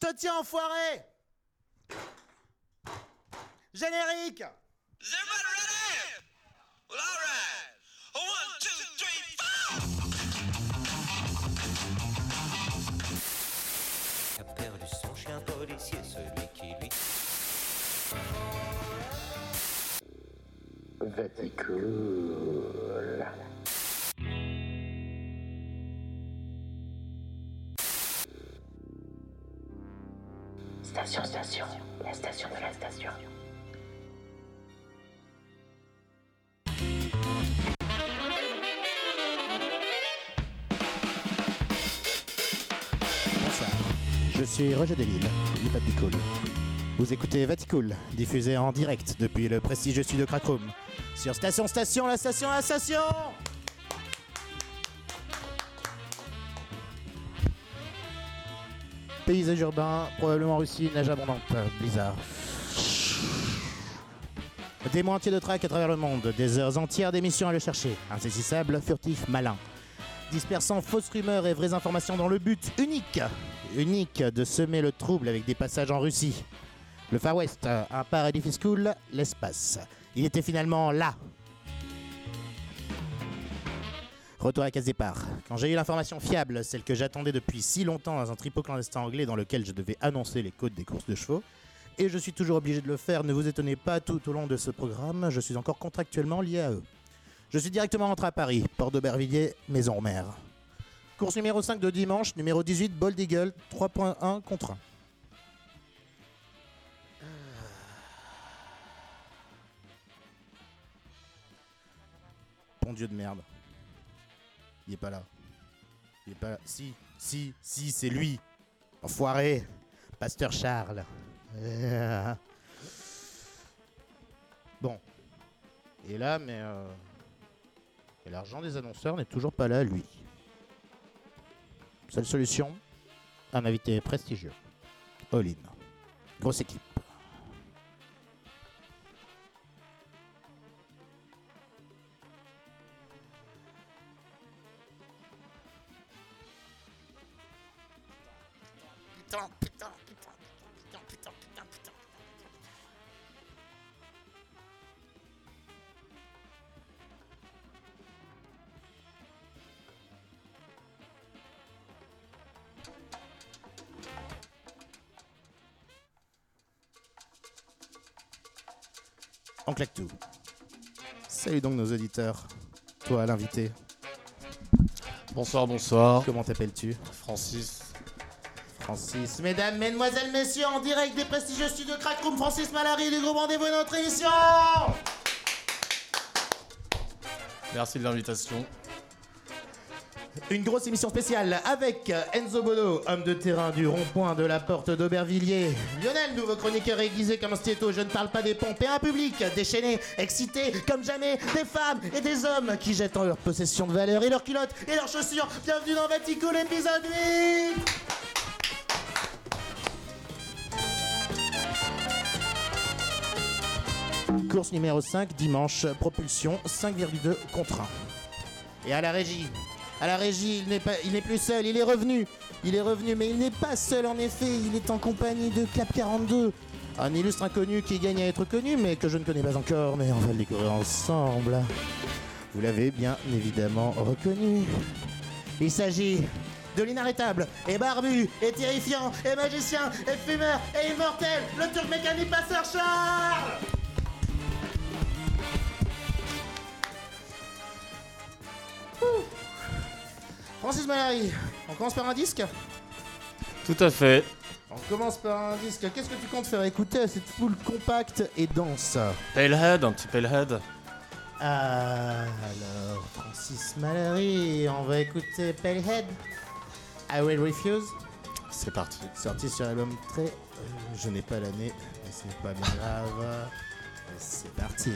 Je te tiens, enfoiré. Générique. A perdu son chien policier, celui qui lui Vaticool. Station, station, la station de la station. Bonsoir. Je suis Roger Delille, du Vaticool. Vous écoutez Vaticool, diffusé en direct depuis le prestigieux studio Crackroom. Sur Station Station, la station, la station Paysage urbain, probablement Russie, neige abondante, blizzard. Des mois entiers de track à travers le monde, des heures entières d'émissions à le chercher. Insaisissable, furtif, malin. Dispersant fausses rumeurs et vraies informations dans le but unique, unique de semer le trouble avec des passages en Russie. Le Far West, un paradis fiscal, l'espace. Il était finalement là. Retour à case départ. Quand j'ai eu l'information fiable, celle que j'attendais depuis si longtemps dans un tripot clandestin anglais dans lequel je devais annoncer les côtes des courses de chevaux, et je suis toujours obligé de le faire, ne vous étonnez pas tout au long de ce programme, je suis encore contractuellement lié à eux. Je suis directement rentré à Paris, port d'Aubervilliers, maison mère. Course numéro 5 de dimanche, numéro 18, Bold Eagle, 3.1 contre 1. Bon Dieu de merde. Il est pas là. Il est pas là. Si, si, si, c'est lui. Enfoiré. Pasteur Charles. Bon. Est là, mais... euh, Et l'argent des annonceurs n'est toujours pas là, lui. Seule solution, un invité prestigieux. All-in. Grosse équipe. Putain, putain, putain, putain, putain, putain, putain. On claque tout. Salut donc nos auditeurs. Toi, l'invité, Bonsoir, bonsoir. comment t'appelles-tu? Francis. Francis. Mesdames, mesdemoiselles, messieurs, en direct des prestigieux studios Crackroom, Francis Malary du groupe Rendez-vous notre émission Merci de l'invitation. Une grosse émission spéciale avec Enzo Bono, homme de terrain du rond-point de la porte d'Aubervilliers. Lionel, nouveau chroniqueur aiguisé comme un stiletto, je ne parle pas des pompes et un public déchaîné, excité comme jamais, des femmes et des hommes qui jettent en leur possession de valeur et leurs culottes et leurs chaussures. Bienvenue dans Vatico l'épisode 8 Course numéro 5, dimanche, propulsion 5,2 contre 1. Et à la régie, à la régie, il n'est pas, il n'est plus seul, il est revenu. Il est revenu, mais il n'est pas seul en effet. Il est en compagnie de Cap 42, un illustre inconnu qui gagne à être connu, mais que je ne connais pas encore. Mais on va le découvrir ensemble. Vous l'avez bien évidemment reconnu. Il s'agit de l'inarrêtable et barbu et terrifiant et magicien et fumeur et immortel, le turc mécanique passeur Charles. Francis Malary, on commence par un disque Tout à fait. On commence par un disque. Qu'est-ce que tu comptes faire écouter à cette foule compacte et dense Palehead, un petit Palehead. Ah, alors, Francis Malary, on va écouter Palehead. I Will Refuse, C'est parti. sorti sur l'album très. euh, je n'ai pas l'année, mais c'est pas bien grave. C'est parti.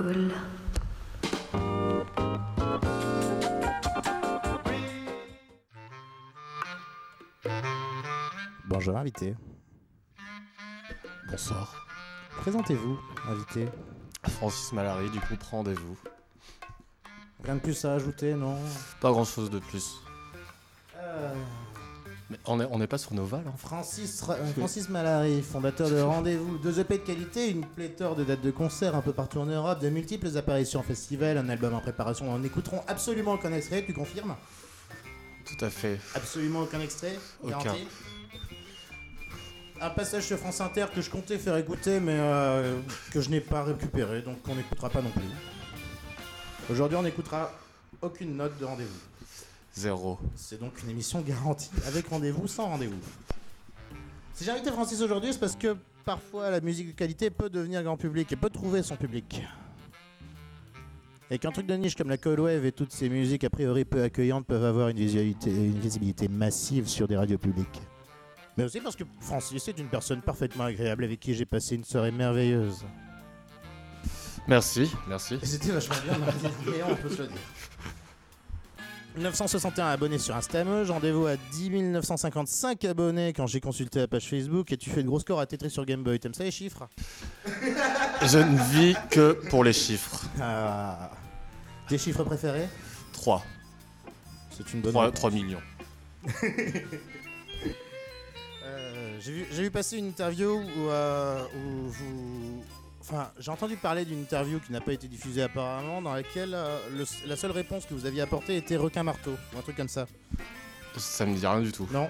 Cool. Bonjour, invité. Bonsoir. Présentez-vous, invité. Francis Malary, du groupe Rendez-vous. Rien de plus à ajouter, non? Pas grand chose de plus. Mais on n'est on est pas sur Noval, hein. Francis, Ra- euh, Francis Malary, fondateur de Rendez-vous, deux EP de qualité, une pléthore de dates de concert un peu partout en Europe, de multiples apparitions en festival, un album en préparation. On écouteront absolument aucun extrait, tu confirmes? Tout à fait. Absolument aucun extrait Aucun. Garanti? Un passage sur France Inter que je comptais faire écouter, mais euh, que je n'ai pas récupéré, donc on n'écoutera pas non plus. Aujourd'hui, on n'écoutera aucune note de rendez-vous. Zéro. C'est donc une émission garantie, avec rendez-vous, sans rendez-vous. Si j'ai invité Francis aujourd'hui, c'est parce que parfois la musique de qualité peut devenir grand public et peut trouver son public. Et qu'un truc de niche comme la cold wave et toutes ces musiques a priori peu accueillantes peuvent avoir une, visualité, une visibilité massive sur des radios publiques. Mais aussi parce que Francis est une personne parfaitement agréable avec qui j'ai passé une soirée merveilleuse. Merci, merci. C'était vachement bien, mais on peut se le dire. 961 abonnés sur Instameuge, rendez-vous à 10 955 abonnés quand j'ai consulté la page Facebook et tu fais de gros scores à Tetris sur Game Boy. T'aimes ça les chiffres? Je ne vis que pour les chiffres. Ah. Tes chiffres préférés? 3. C'est une bonne 3, réponse. millions. Euh, J'ai vu, passer une interview où, euh, où vous... Enfin, j'ai entendu parler d'une interview qui n'a pas été diffusée apparemment, dans laquelle euh, le- la seule réponse que vous aviez apportée était requin marteau, ou un truc comme ça. Ça me dit rien du tout. Non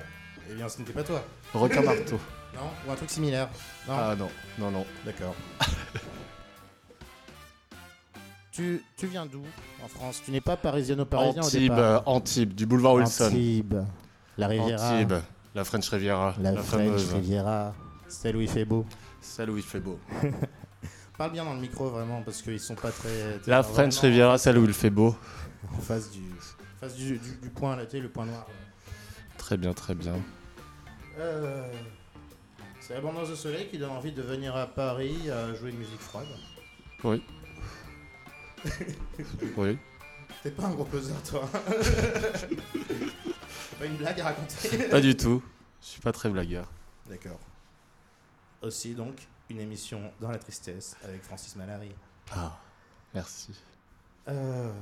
Eh bien, ce n'était pas toi. Requin marteau. Non Ou un truc similaire Non Ah non, non, non. D'accord. tu, tu viens d'où en France? Tu n'es pas parisiano-parisien au Antibes, départ? euh, Antibes, du boulevard Wilson. Antibes, la Riviera, Antibes, la French Riviera. la, La, French fameuse. Riviera, celle où il fait beau. Celle où il fait beau. Parle bien dans le micro vraiment parce qu'ils sont pas très. La vraiment French Riviera, celle où il fait beau. En face du, en face du, du- du point là, tu sais, le point noir. Très bien, très bien. Euh, c'est l'abondance de soleil qui donne envie de venir à Paris à jouer de musique froide. Oui. oui. T'es pas un gros buzzer toi. T'as pas une blague à raconter Pas du tout. Je suis pas très blagueur. D'accord. Aussi donc une émission dans la tristesse avec Francis Malary. Ah, merci. Euh,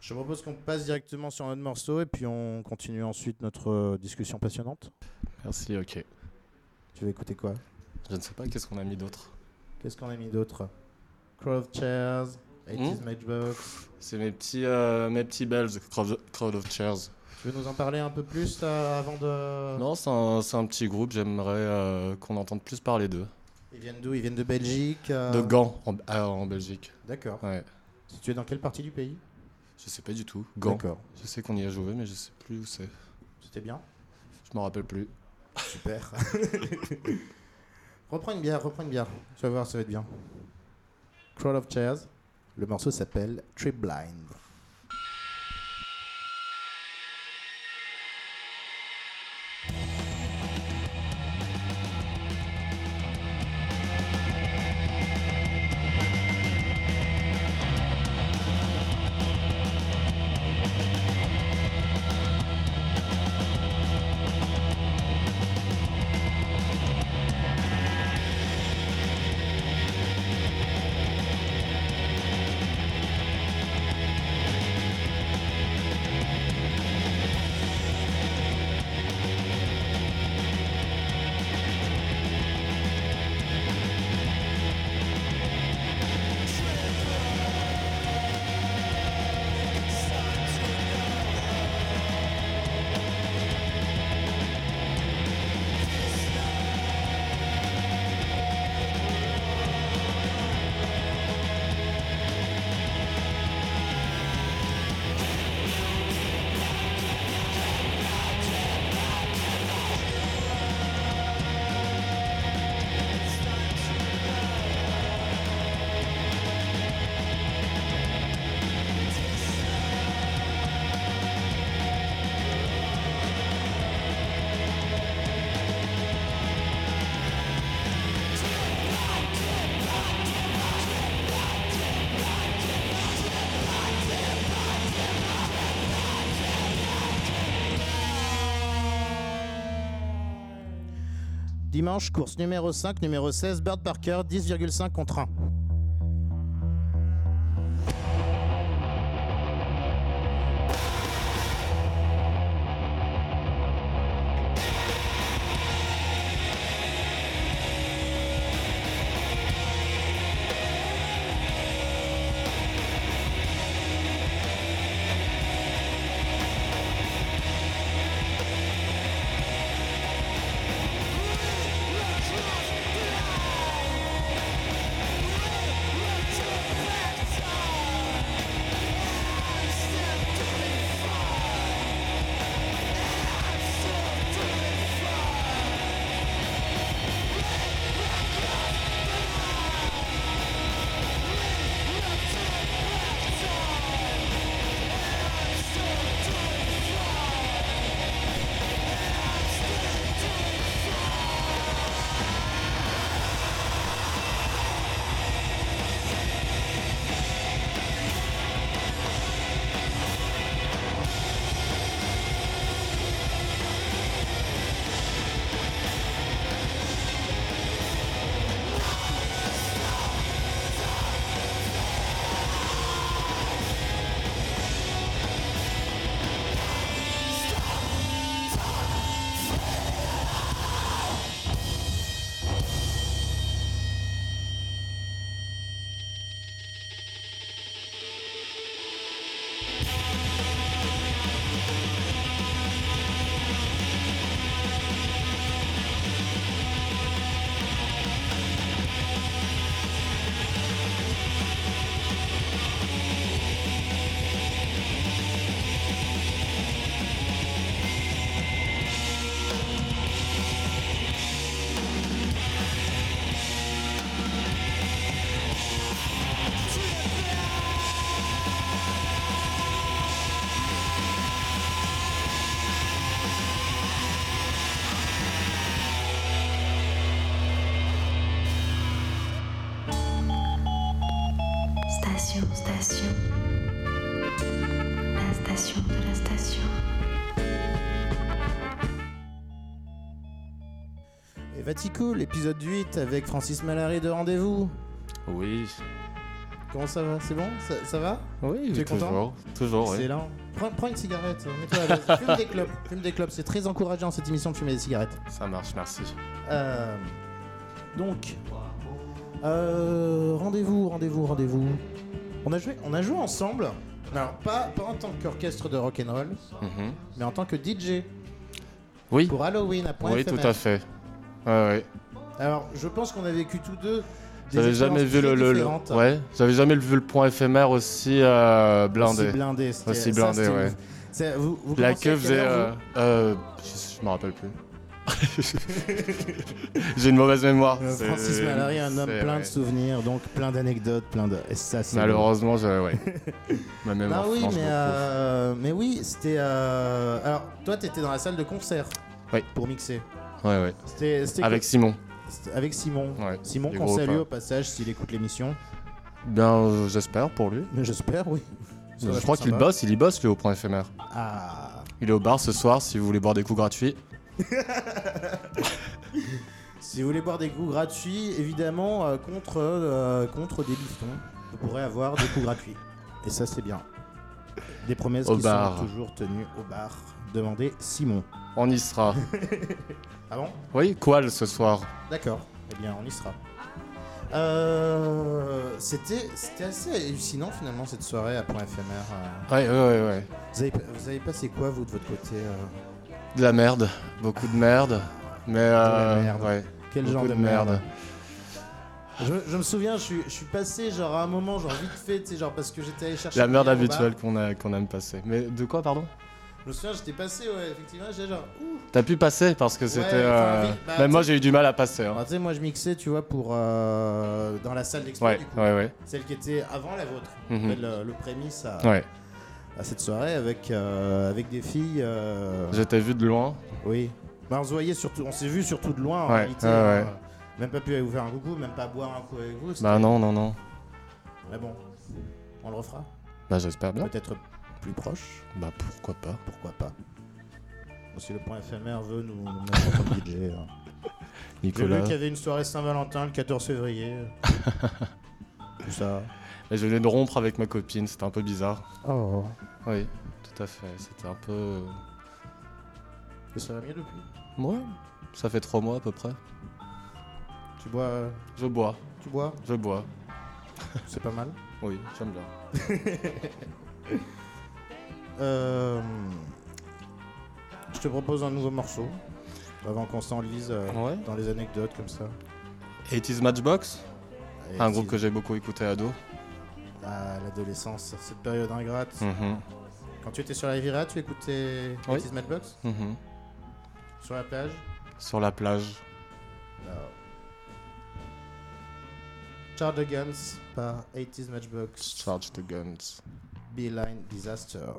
je propose qu'on passe directement sur un autre morceau et puis on continue ensuite notre euh, discussion passionnante. Merci, ok. Tu veux écouter quoi? Je ne sais pas, qu'est-ce qu'on a mis d'autre? Qu'est-ce qu'on a mis d'autre? Crowd Chairs, 80s Hmm Matchbox. C'est mes petits, euh, mes petits belges, Crowd of Chairs. Tu veux nous en parler un peu plus là, avant de. Non, c'est un, un petit groupe, j'aimerais euh, qu'on entende plus parler d'eux. Ils viennent d'où? Ils viennent de Belgique euh, De Gand, en, ah, en Belgique. D'accord. Ouais. Situé dans quelle partie du pays? Je sais pas du tout. Gand. D'accord. Je sais qu'on y a joué, mais je sais plus où c'est. C'était bien? Je m'en rappelle plus. Super. reprends une bière, reprends une bière. Tu vas voir, ça va être bien. Crowd of Chairs. Le morceau s'appelle Trip Blind. Dimanche, course numéro 5, numéro 16, Bird Parker, 10,5 contre 1. Station, station. La station de la station. Et Vatico, l'épisode 8 avec Francis Malary de Rendez-vous. Oui. Comment ça va? C'est bon? Ça, ça va? Oui, Tu es toujours. content? Toujours, oui. Excellent. Prends, prends une cigarette, mets-toi à l'aise. Fume des clopes. Fume des clopes. C'est très encourageant cette émission de fumer des cigarettes. Ça marche, merci. Euh, donc, euh, rendez-vous, rendez-vous, rendez-vous. On a joué, on a joué ensemble. Alors pas, pas en tant qu'orchestre de rock and roll, Mhm. mais en tant que DJ Oui, pour Halloween à point oui, tout à fait. Ouais, ouais. Alors, je pense qu'on a vécu tous deux. des J'avais jamais expériences vu le, très le, le- différentes. ouais, j'avais jamais vu le point éphémère aussi euh, blindé. Aussi blindé. c'était- Aussi ça, blindé, c'était ouais. C'est- Vous, vous La commencez à queue quelle faisait. heure, Euh, euh, je, je me rappelle plus. J'ai une mauvaise mémoire. Francis Malary, un homme plein ouais. de souvenirs, donc plein d'anecdotes, plein de. Et ça, c'est. Malheureusement, je, ouais. Ma mémoire Ah oui, mais, euh, mais oui, c'était. euh, Alors, toi, t'étais dans la salle de concert. Oui. Pour mixer. Ouais, ouais. C'était c'était Avec que- Simon. avec Simon. Ouais. Simon, qu'on salue au passage s'il écoute l'émission. Bien, euh, j'espère pour lui. Mais J'espère, oui. Je crois qu'il bosse, il y bosse lui au point éphémère. Ah. Il est au bar ce soir si vous voulez boire des coups gratuits. Si vous voulez boire des coups gratuits, évidemment, euh, contre, euh, contre des bifetons, vous pourrez avoir des coups gratuits. Et ça, c'est bien. Des promesses Au qui bar. sont toujours tenues au bar. Demandez Simon. On y sera. Ah bon? Oui, Qual ce soir. D'accord. Eh bien, on y sera. Euh, C'était c'était assez hallucinant finalement cette soirée à point éphémère. Ouais, ouais, ouais, ouais. Vous, avez, vous avez passé quoi vous de votre côté De la merde, beaucoup de merde. Mais euh, merde. ouais. Quel Beaucoup genre de de merde, merde. je, je me souviens, je suis, je suis passé genre à un moment, genre vite fait, tu sais, genre parce que j'étais allé chercher. La merde habituelle qu'on a qu'on aime passer. Mais de quoi, pardon? Je me souviens, j'étais passé, ouais, effectivement, j'étais genre. T'as pu passer parce que c'était. enfin, euh, vite, bah, Même moi, j'ai eu du mal à passer. hein. Alors, tu sais, moi je mixais, tu vois, pour. euh, dans la salle d'expo, Ouais, du coup. ouais, ouais. Celle qui était avant la vôtre. Mhm. Le, le prémisse à, Ouais. À cette soirée avec, euh, avec des filles. euh, J'étais vu de loin. Oui. Bah, on se voyait surtout, on s'est vu surtout de loin en Ouais, réalité. ouais, hein. ouais. Même pas pu vous faire un coucou, même pas boire un coup avec vous. Bah non, non, non. Mais bon, on le refera. Bah j'espère bien. Peut-être plus proche, Bah pourquoi pas. pourquoi pas. Bon, si le point éphémère veut nous, nous mettre comme DJ. hein. J'ai vu Nicolas. qu'il y avait une soirée Saint-Valentin le 14 février. Tout ça. Et je venais de rompre avec ma copine, c'était un peu bizarre. Oh. Oui, tout à fait. C'était un peu. Et ça va mieux depuis? Ouais, ça fait trois mois à peu près. Tu bois, euh, Je bois, tu bois? Je bois. C'est pas mal. Oui, j'aime bien. Euh, je te propose un nouveau morceau. Avant qu'on s'enlise euh, Ouais. dans les anecdotes comme ça. 80s Matchbox, Et un groupe que j'ai beaucoup écouté ado. L'adolescence, cette période ingrate. Mhm, Quand tu étais sur la Riviera, tu écoutais Oui. 80s Matchbox mhm. Sur la plage Sur la plage. Charge the Guns par 80s Matchbox. Charge the guns. Beeline Disaster.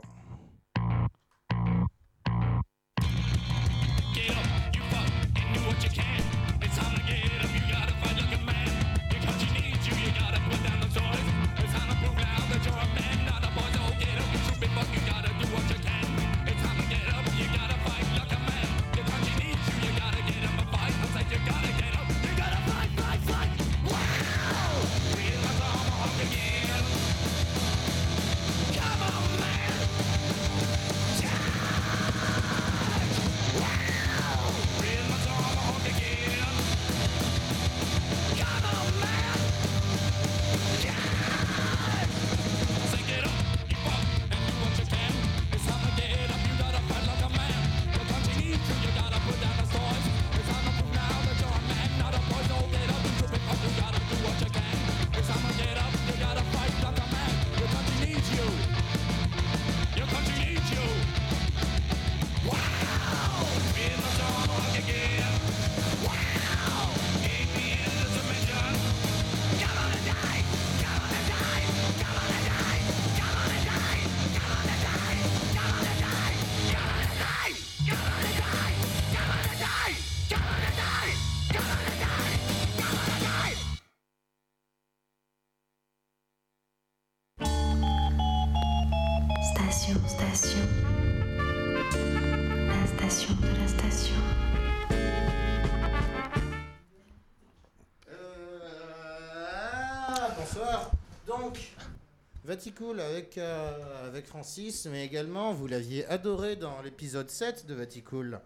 Vaticool avec, euh, avec Francis, mais également, vous l'aviez adoré dans l'épisode 7 de Vaticool.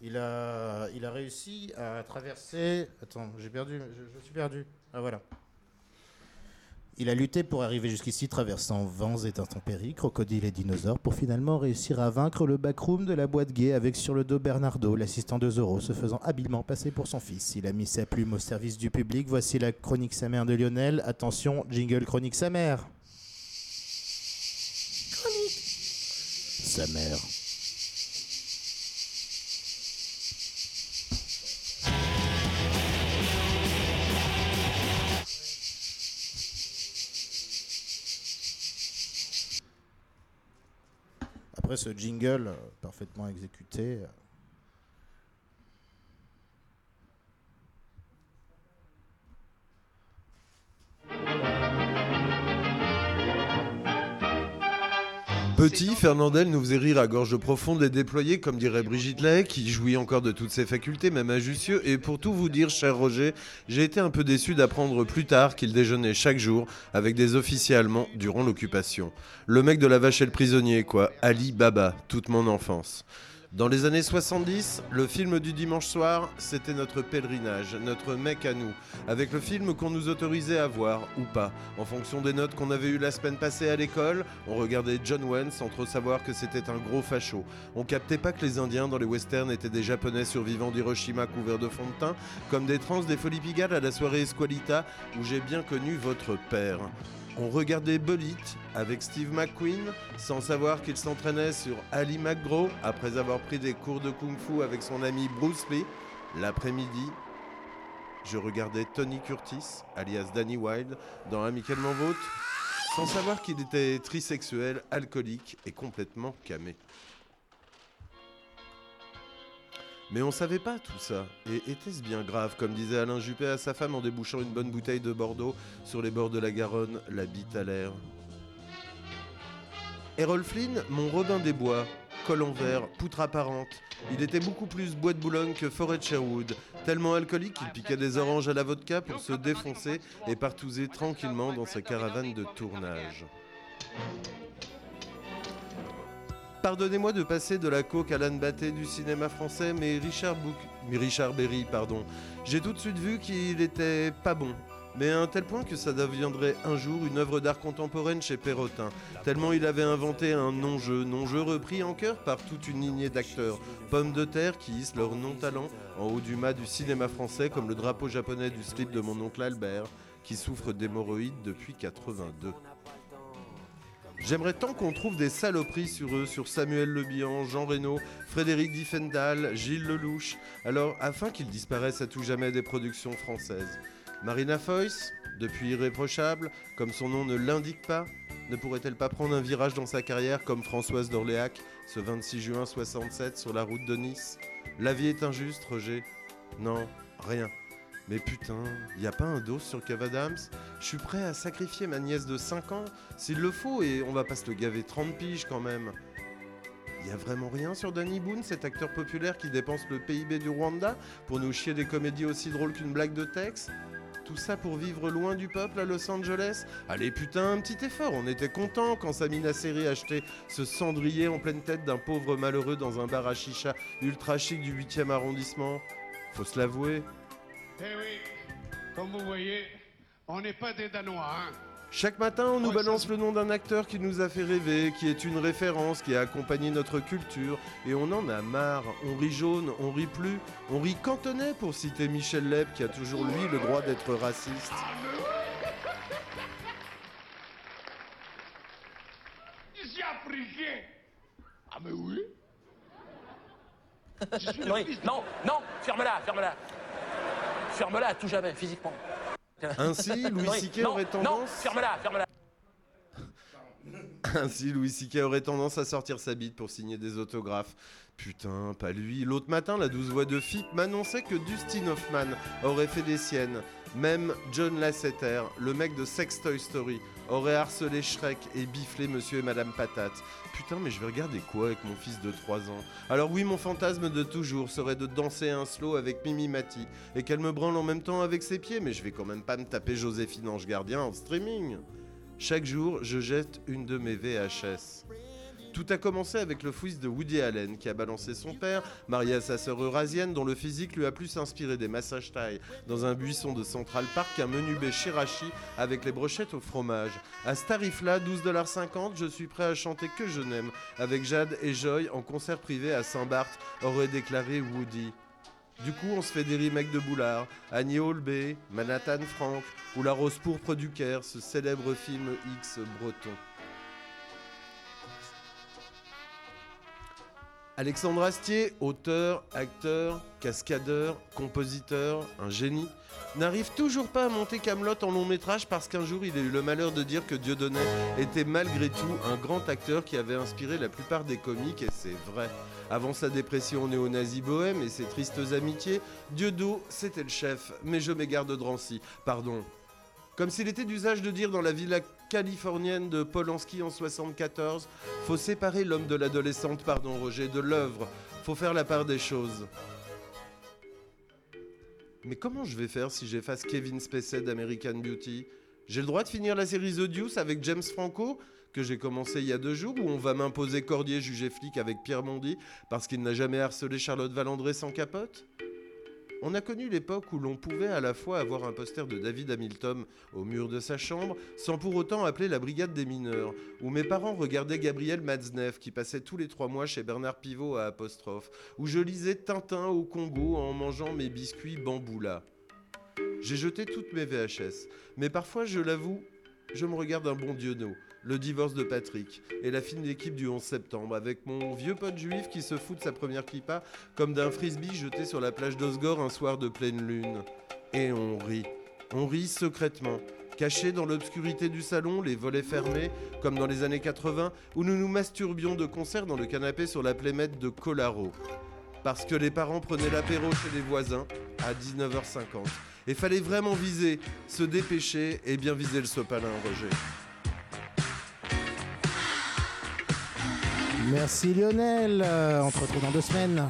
Il a, il a réussi à traverser. Attends, j'ai perdu. Je, suis perdu. Ah, voilà. Il a lutté pour arriver jusqu'ici, traversant vents et intempéries, crocodiles et dinosaures, pour finalement réussir à vaincre le backroom de la boîte gay avec sur le dos Bernardo, l'assistant de Zorro, se faisant habilement passer pour son fils. Il a mis sa plume au service du public. Voici la chronique sa mère de Lionel. Attention, jingle chronique sa mère. Sa mère. Après ce jingle euh, parfaitement exécuté, euh, Petit, Fernandel nous faisait rire à gorge profonde et déployée, comme dirait Brigitte Lay, qui jouit encore de toutes ses facultés, même à. Et pour tout vous dire, cher Roger, j'ai été un peu déçu d'apprendre plus tard qu'il déjeunait chaque jour avec des officiers allemands durant l'occupation. Le mec de la vache et le prisonnier, quoi. Ali Baba, toute mon enfance. Dans les années 70, le film du dimanche soir, c'était notre pèlerinage, notre mec à nous, avec le film qu'on nous autorisait à voir ou pas. En fonction des notes qu'on avait eues la semaine passée à l'école, on regardait John Wayne sans trop savoir que c'était un gros facho. On captait pas que les Indiens dans les westerns étaient des Japonais survivants d'Hiroshima couverts de fond de teint, comme des trans des Folies Pigalle à la soirée Esqualita où j'ai bien connu votre père. On regardait Bullet avec Steve McQueen sans savoir qu'il s'entraînait sur Ali McGraw après avoir pris des cours de kung-fu avec son ami Bruce Lee. L'après-midi, je regardais Tony Curtis, alias Danny Wilde, dans Amicalement Vôtre, sans savoir qu'il était trisexuel, alcoolique et complètement camé. Mais on savait pas tout ça. Et était-ce bien grave, comme disait Alain Juppé à sa femme en débouchant une bonne bouteille de Bordeaux sur les bords de la Garonne, la bite à l'air? Errol Flynn, mon Robin des Bois, col en verre, poutre apparente. Il était beaucoup plus bois de Boulogne que forêt de Sherwood. Tellement alcoolique qu'il piquait des oranges à la vodka pour se défoncer et partouzer tranquillement dans sa caravane de tournage. Pardonnez-moi de passer de la coque à l'âne batté du cinéma français, mais Richard, Bouc... mais Richard Berry, pardon, j'ai tout de suite vu qu'il était pas bon. Mais à un tel point que ça deviendrait un jour une œuvre d'art contemporaine chez Perrotin. Tellement il avait inventé un non-jeu, non-jeu repris en chœur par toute une lignée d'acteurs. Pommes de terre qui hissent leur non-talent en haut du mât du cinéma français comme le drapeau japonais du slip de mon oncle Albert, qui souffre d'hémorroïdes depuis 82. J'aimerais tant qu'on trouve des saloperies sur eux, sur Samuel Le Bihan, Jean Reno, Frédéric Diffendal, Gilles Lelouch, alors afin qu'ils disparaissent à tout jamais des productions françaises. Marina Foïs, depuis irréprochable, comme son nom ne l'indique pas, ne pourrait-elle pas prendre un virage dans sa carrière comme Françoise d'Orléac ce 26 juin 67 sur la route de Nice? La vie est injuste, Roger? Non, rien. Mais putain, y a pas un dos sur Kev Je suis prêt à sacrifier ma nièce de 5 ans, s'il le faut, et on va pas se le gaver 30 piges quand même. Y a vraiment rien sur Danny Boone, cet acteur populaire qui dépense le PIB du Rwanda pour nous chier des comédies aussi drôles qu'une blague de Tex tout ça pour vivre loin du peuple à Los Angeles? Allez putain, un petit effort, on était content quand Samina Seri achetait ce cendrier en pleine tête d'un pauvre malheureux dans un bar à chicha ultra chic du 8e arrondissement. Faut se l'avouer. Eh oui, comme vous voyez, on n'est pas des Danois, hein. Chaque matin, on nous balance le nom d'un acteur qui nous a fait rêver, qui est une référence, qui a accompagné notre culture, et on en a marre. On rit jaune, on rit plus, on rit cantonais pour citer Michel Leb, qui a toujours lui le droit d'être raciste. Ah mais oui Je suis de- non, non, ferme-la, ferme-la. Ferme-la à tout jamais, physiquement. Ainsi, Louis Non, non, aurait Non, tendance... ferme-la, ferme-la. Ainsi, Louis C.K. aurait tendance à sortir sa bite pour signer des autographes. Putain, pas lui. L'autre matin, la douce voix de FIP m'annonçait que Dustin Hoffman aurait fait des siennes. Même John Lasseter, le mec de Sex Toy Story, aurait harcelé Shrek et biflé Monsieur et Madame Patate. Putain, mais je vais regarder quoi avec mon fils de 3 ans? Alors oui, mon fantasme de toujours serait de danser un slow avec Mimi Mati et qu'elle me branle en même temps avec ses pieds, mais je vais quand même pas me taper Joséphine Ange Gardien en streaming. Chaque jour, je jette une de mes VHS. Tout a commencé avec le fils de Woody Allen qui a balancé son père, marié à sa sœur eurasienne dont le physique lui a plus inspiré des massages taille dans un buisson de Central Park qu'un menu B Shirashi avec les brochettes au fromage. À ce tarif-là, 12,50$, je suis prêt à chanter que je n'aime avec Jade et Joy en concert privé à Saint-Barth, aurait déclaré Woody. Du coup, on se fait des remakes de Boulard, Annie Holbé, Manhattan Frank ou La Rose pourpre du Caire, ce célèbre film X breton. Alexandre Astier, auteur, acteur, cascadeur, compositeur, un génie, n'arrive toujours pas à monter Camelot en long métrage parce qu'un jour il a eu le malheur de dire que Dieudonné était malgré tout un grand acteur qui avait inspiré la plupart des comiques et c'est vrai. Avant sa dépression néo-nazi bohème et ses tristes amitiés, Dieudo c'était le chef, mais je m'égare de Drancy, pardon. Comme s'il était d'usage de dire dans la villa californienne de Polanski en 74, faut séparer l'homme de l'adolescente, pardon Roger, de l'œuvre, faut faire la part des choses. Mais comment je vais faire si j'efface Kevin Spacey d'American Beauty? J'ai le droit de finir la série The Deuce avec James Franco, que j'ai commencé il y a deux jours, où on va m'imposer Cordier jugé flic avec Pierre Mondy parce qu'il n'a jamais harcelé Charlotte Valandré sans capote? On a connu l'époque où l'on pouvait à la fois avoir un poster de David Hamilton au mur de sa chambre, sans pour autant appeler la brigade des mineurs, où mes parents regardaient Gabriel Matzneff qui passait tous les trois mois chez Bernard Pivot à apostrophe, où je lisais Tintin au Congo en mangeant mes biscuits bamboula. J'ai jeté toutes mes VHS, mais parfois, je l'avoue, je me regarde un bon Diono, le divorce de Patrick et la fine équipe du 11 septembre, avec mon vieux pote juif qui se fout de sa première kippa comme d'un frisbee jeté sur la plage d'Osgore un soir de pleine lune. Et on rit. On rit secrètement, cachés dans l'obscurité du salon, les volets fermés, comme dans les années 80, où nous nous masturbions de concert dans le canapé sur la plémette de Colaro. Parce que les parents prenaient l'apéro chez les voisins à 19h50. Et fallait vraiment viser, se dépêcher et bien viser le sopalin, Roger. Merci Lionel. Euh, on se retrouve dans deux semaines.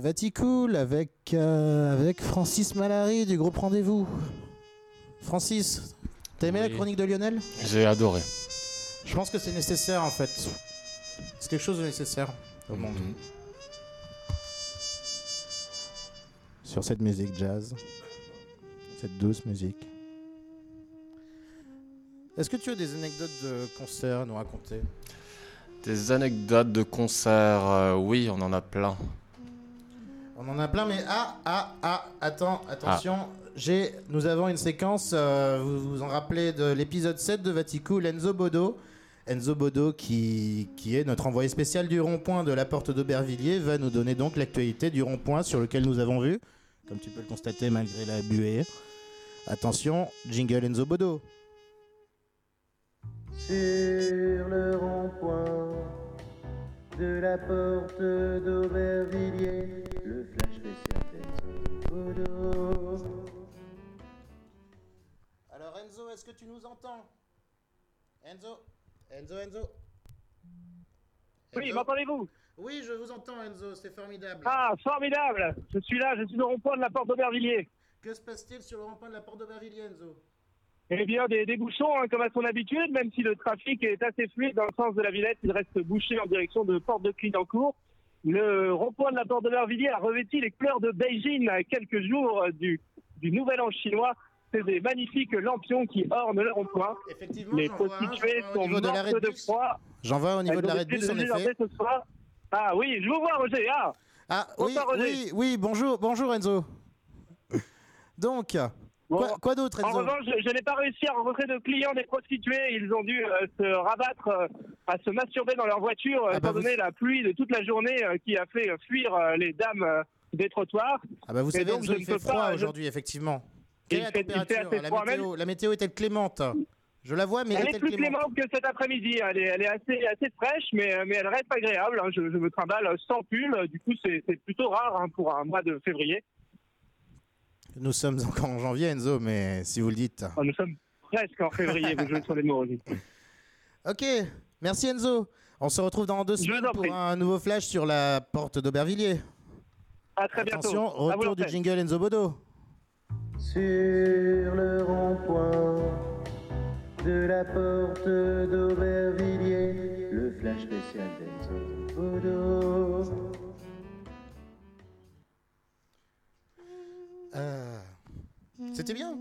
Vaticool avec, euh, avec Francis Malary du groupe Rendez-vous. Francis, t'as aimé la chronique de Lionel? J'ai adoré. Je pense que c'est nécessaire en fait. C'est quelque chose de nécessaire au monde. Mhm. Sur cette musique jazz, cette douce musique. Est-ce que tu as des anecdotes de concerts à nous raconter? Des anecdotes de concerts, euh, oui, on en a plein. On en a plein, mais ah, ah, ah, attends, attention. J'ai, nous avons une séquence, euh, vous vous en rappelez de l'épisode 7 de Vaticool, Enzo Bodo. Enzo Bodo, qui, qui est notre envoyé spécial du rond-point de la porte d'Aubervilliers, va nous donner donc l'actualité du rond-point sur lequel nous avons vu, comme tu peux le constater malgré la buée. Attention, jingle Enzo Bodo. Sur le rond-point de la porte d'Aubervilliers, le flash spécial d'Enzo Bodo. est-ce que tu nous entends? Enzo? Enzo, Enzo? Oui, Enzo? m'entendez-vous? Oui, je vous entends, Enzo, c'est formidable. Ah, formidable Je suis là, je suis au rond-point de la porte d'Aubervilliers. Que se passe-t-il sur le rond-point de la porte d'Aubervilliers, Enzo? Eh bien, des, des bouchons, hein, comme à son habitude, même si le trafic est assez fluide dans le sens de la Villette, il reste bouché en direction de Porte de Clignancourt. Le rond-point de la porte d'Aubervilliers a revêti les couleurs de Beijing à quelques jours du, du Nouvel An chinois. C'est des magnifiques lampions qui ornent le rond-point. Effectivement, Les prostituées sont niveau de mortes de froid. J'en vois au niveau de de décidé bus, en désormais effet. ce soir. Ah oui, je vous vois, Roger. Ah, Ah, oui, Roger. oui, oui, bonjour, bonjour, Enzo. Donc, Bon, quoi, quoi d'autre, En revanche, je, je n'ai pas réussi à rencontrer de clients des prostituées. Ils ont dû euh, se rabattre euh, à se masturber dans leur voiture, euh, Ah bah étant vous- donné la pluie de toute la journée euh, qui a fait euh, fuir euh, les dames euh, des trottoirs. Ah bah vous Et savez, donc, Enzo, je il ne fait peux froid pas- je- aujourd'hui, effectivement. Quelle est la fait- il fait température assez la froid, météo, la météo est-elle clémente Je la vois, mais elle est est-elle plus clémente clémente que cet après-midi. Elle est, elle est assez, assez fraîche, mais, euh, mais elle reste agréable. hein. Je, je me trimballe sans pull. Du coup, c'est c'est plutôt rare hein, pour un mois de février. Nous sommes encore en janvier, Enzo, mais si vous le dites. Enfin, nous sommes presque en février. vous jouez sur les mots. Ok, merci Enzo. On se retrouve dans deux semaines pour prie. un nouveau flash sur la porte d'Aubervilliers. À très bientôt. Attention, retour du jingle Enzo Bodo. Sur le rond-point de la porte d'Aubervilliers, le flash spécial d'Enzo Bodo. Euh, C'était bien.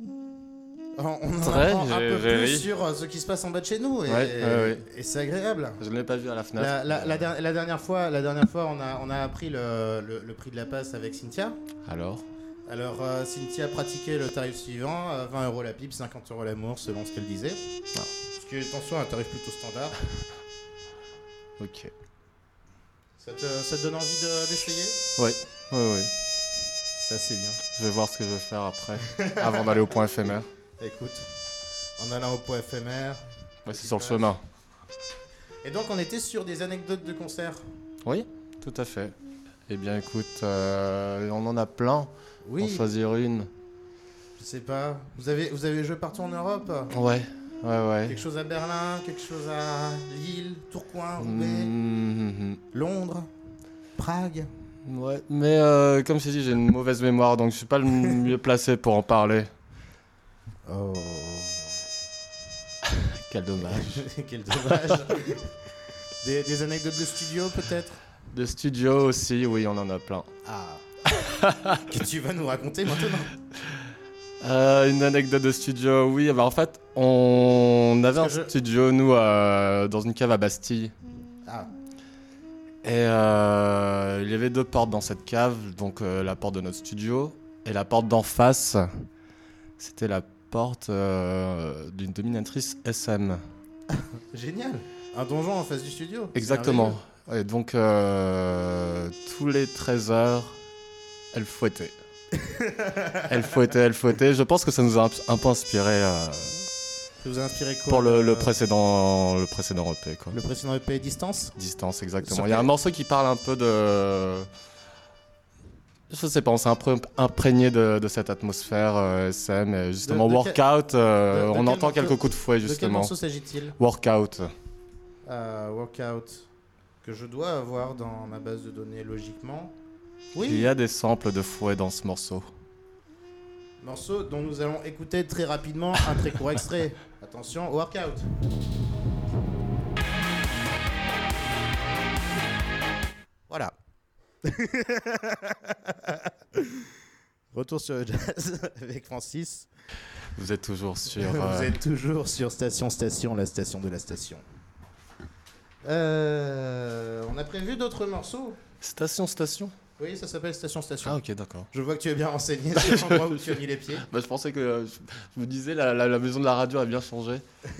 On, on en Très, apprend un peu plus sur euh, ce qui se passe en bas de chez nous et, Ouais, ouais, ouais. et c'est agréable. Je ne l'ai pas vu à la fenêtre. La, la- la der- la dernière fois, la dernière fois, on a, on a appris le, le- le prix de la passe avec Cynthia. Alors? Alors, euh, Cynthia pratiquait le tarif suivant euh, 20 euros la pipe, 50 euros l'amour, selon ce qu'elle disait. Ah. Ce qui est, attention, un tarif plutôt standard. Ok. Ça te, ça te donne envie de- d'essayer? Oui, oui, oui. Ça, c'est bien. Je vais voir ce que je vais faire après, avant d'aller au point éphémère. Écoute, en allant au point éphémère. Ouais, c'est sur le chemin. Et donc, on était sur des anecdotes de concert. Oui, tout à fait. Eh bien, écoute, euh, on en a plein. Oui. En choisir une. Je sais pas. Vous avez, vous avez joué partout en Europe Ouais, ouais, ouais. Quelque chose à Berlin, quelque chose à Lille, Tourcoing, Roubaix, Mhm. Londres, Prague. Ouais, mais euh, comme je dit, j'ai une mauvaise mémoire, donc je suis pas le mieux placé pour en parler. Oh. Quel dommage. Quel dommage. des, des anecdotes de studio peut-être? De studio aussi, oui, on en a plein. Ah. que tu vas nous raconter maintenant? Euh, une anecdote de studio, oui. Bah, en fait, on avait un je- studio, nous, euh, dans une cave à Bastille. Et euh, il y avait deux portes dans cette cave, donc euh, la porte de notre studio et la porte d'en face, c'était la porte euh, d'une dominatrice SM. Génial. Un donjon en face du studio. Exactement. Et donc, tous les 13 heures, elle fouettait. elle fouettait, elle fouettait. Je pense que ça nous a un, un peu inspiré Ça vous a inspiré quoi pour le, le précédent, le précédent EP. Quoi. Le précédent EP Distance Distance, exactement. Sur Il y a un morceau qui parle un peu de. Je sais pas, on s'est un peu imprégné de, de cette atmosphère euh, SM. Et justement, de Workout, euh, on entend quelques coups de fouet, De quel justement. morceau s'agit-il? Workout. Euh, Workout. Que je dois avoir dans ma base de données logiquement. Il Oui. y a des samples de fouet dans ce morceau. Morceau dont nous allons écouter très rapidement un très court extrait. Attention, Workout. Voilà. Retour sur le jazz avec Francis. Vous êtes toujours sur. Vous euh, êtes toujours sur Station Station, la station de la station. Euh, on a prévu d'autres morceaux? Station, station Oui, ça s'appelle Station Station. Ah, ok, d'accord. Je vois que tu es bien renseigné sur l'endroit où tu as mis les pieds. Bah, je pensais que. euh, je, me disais, la, la, la maison de la radio a bien changé.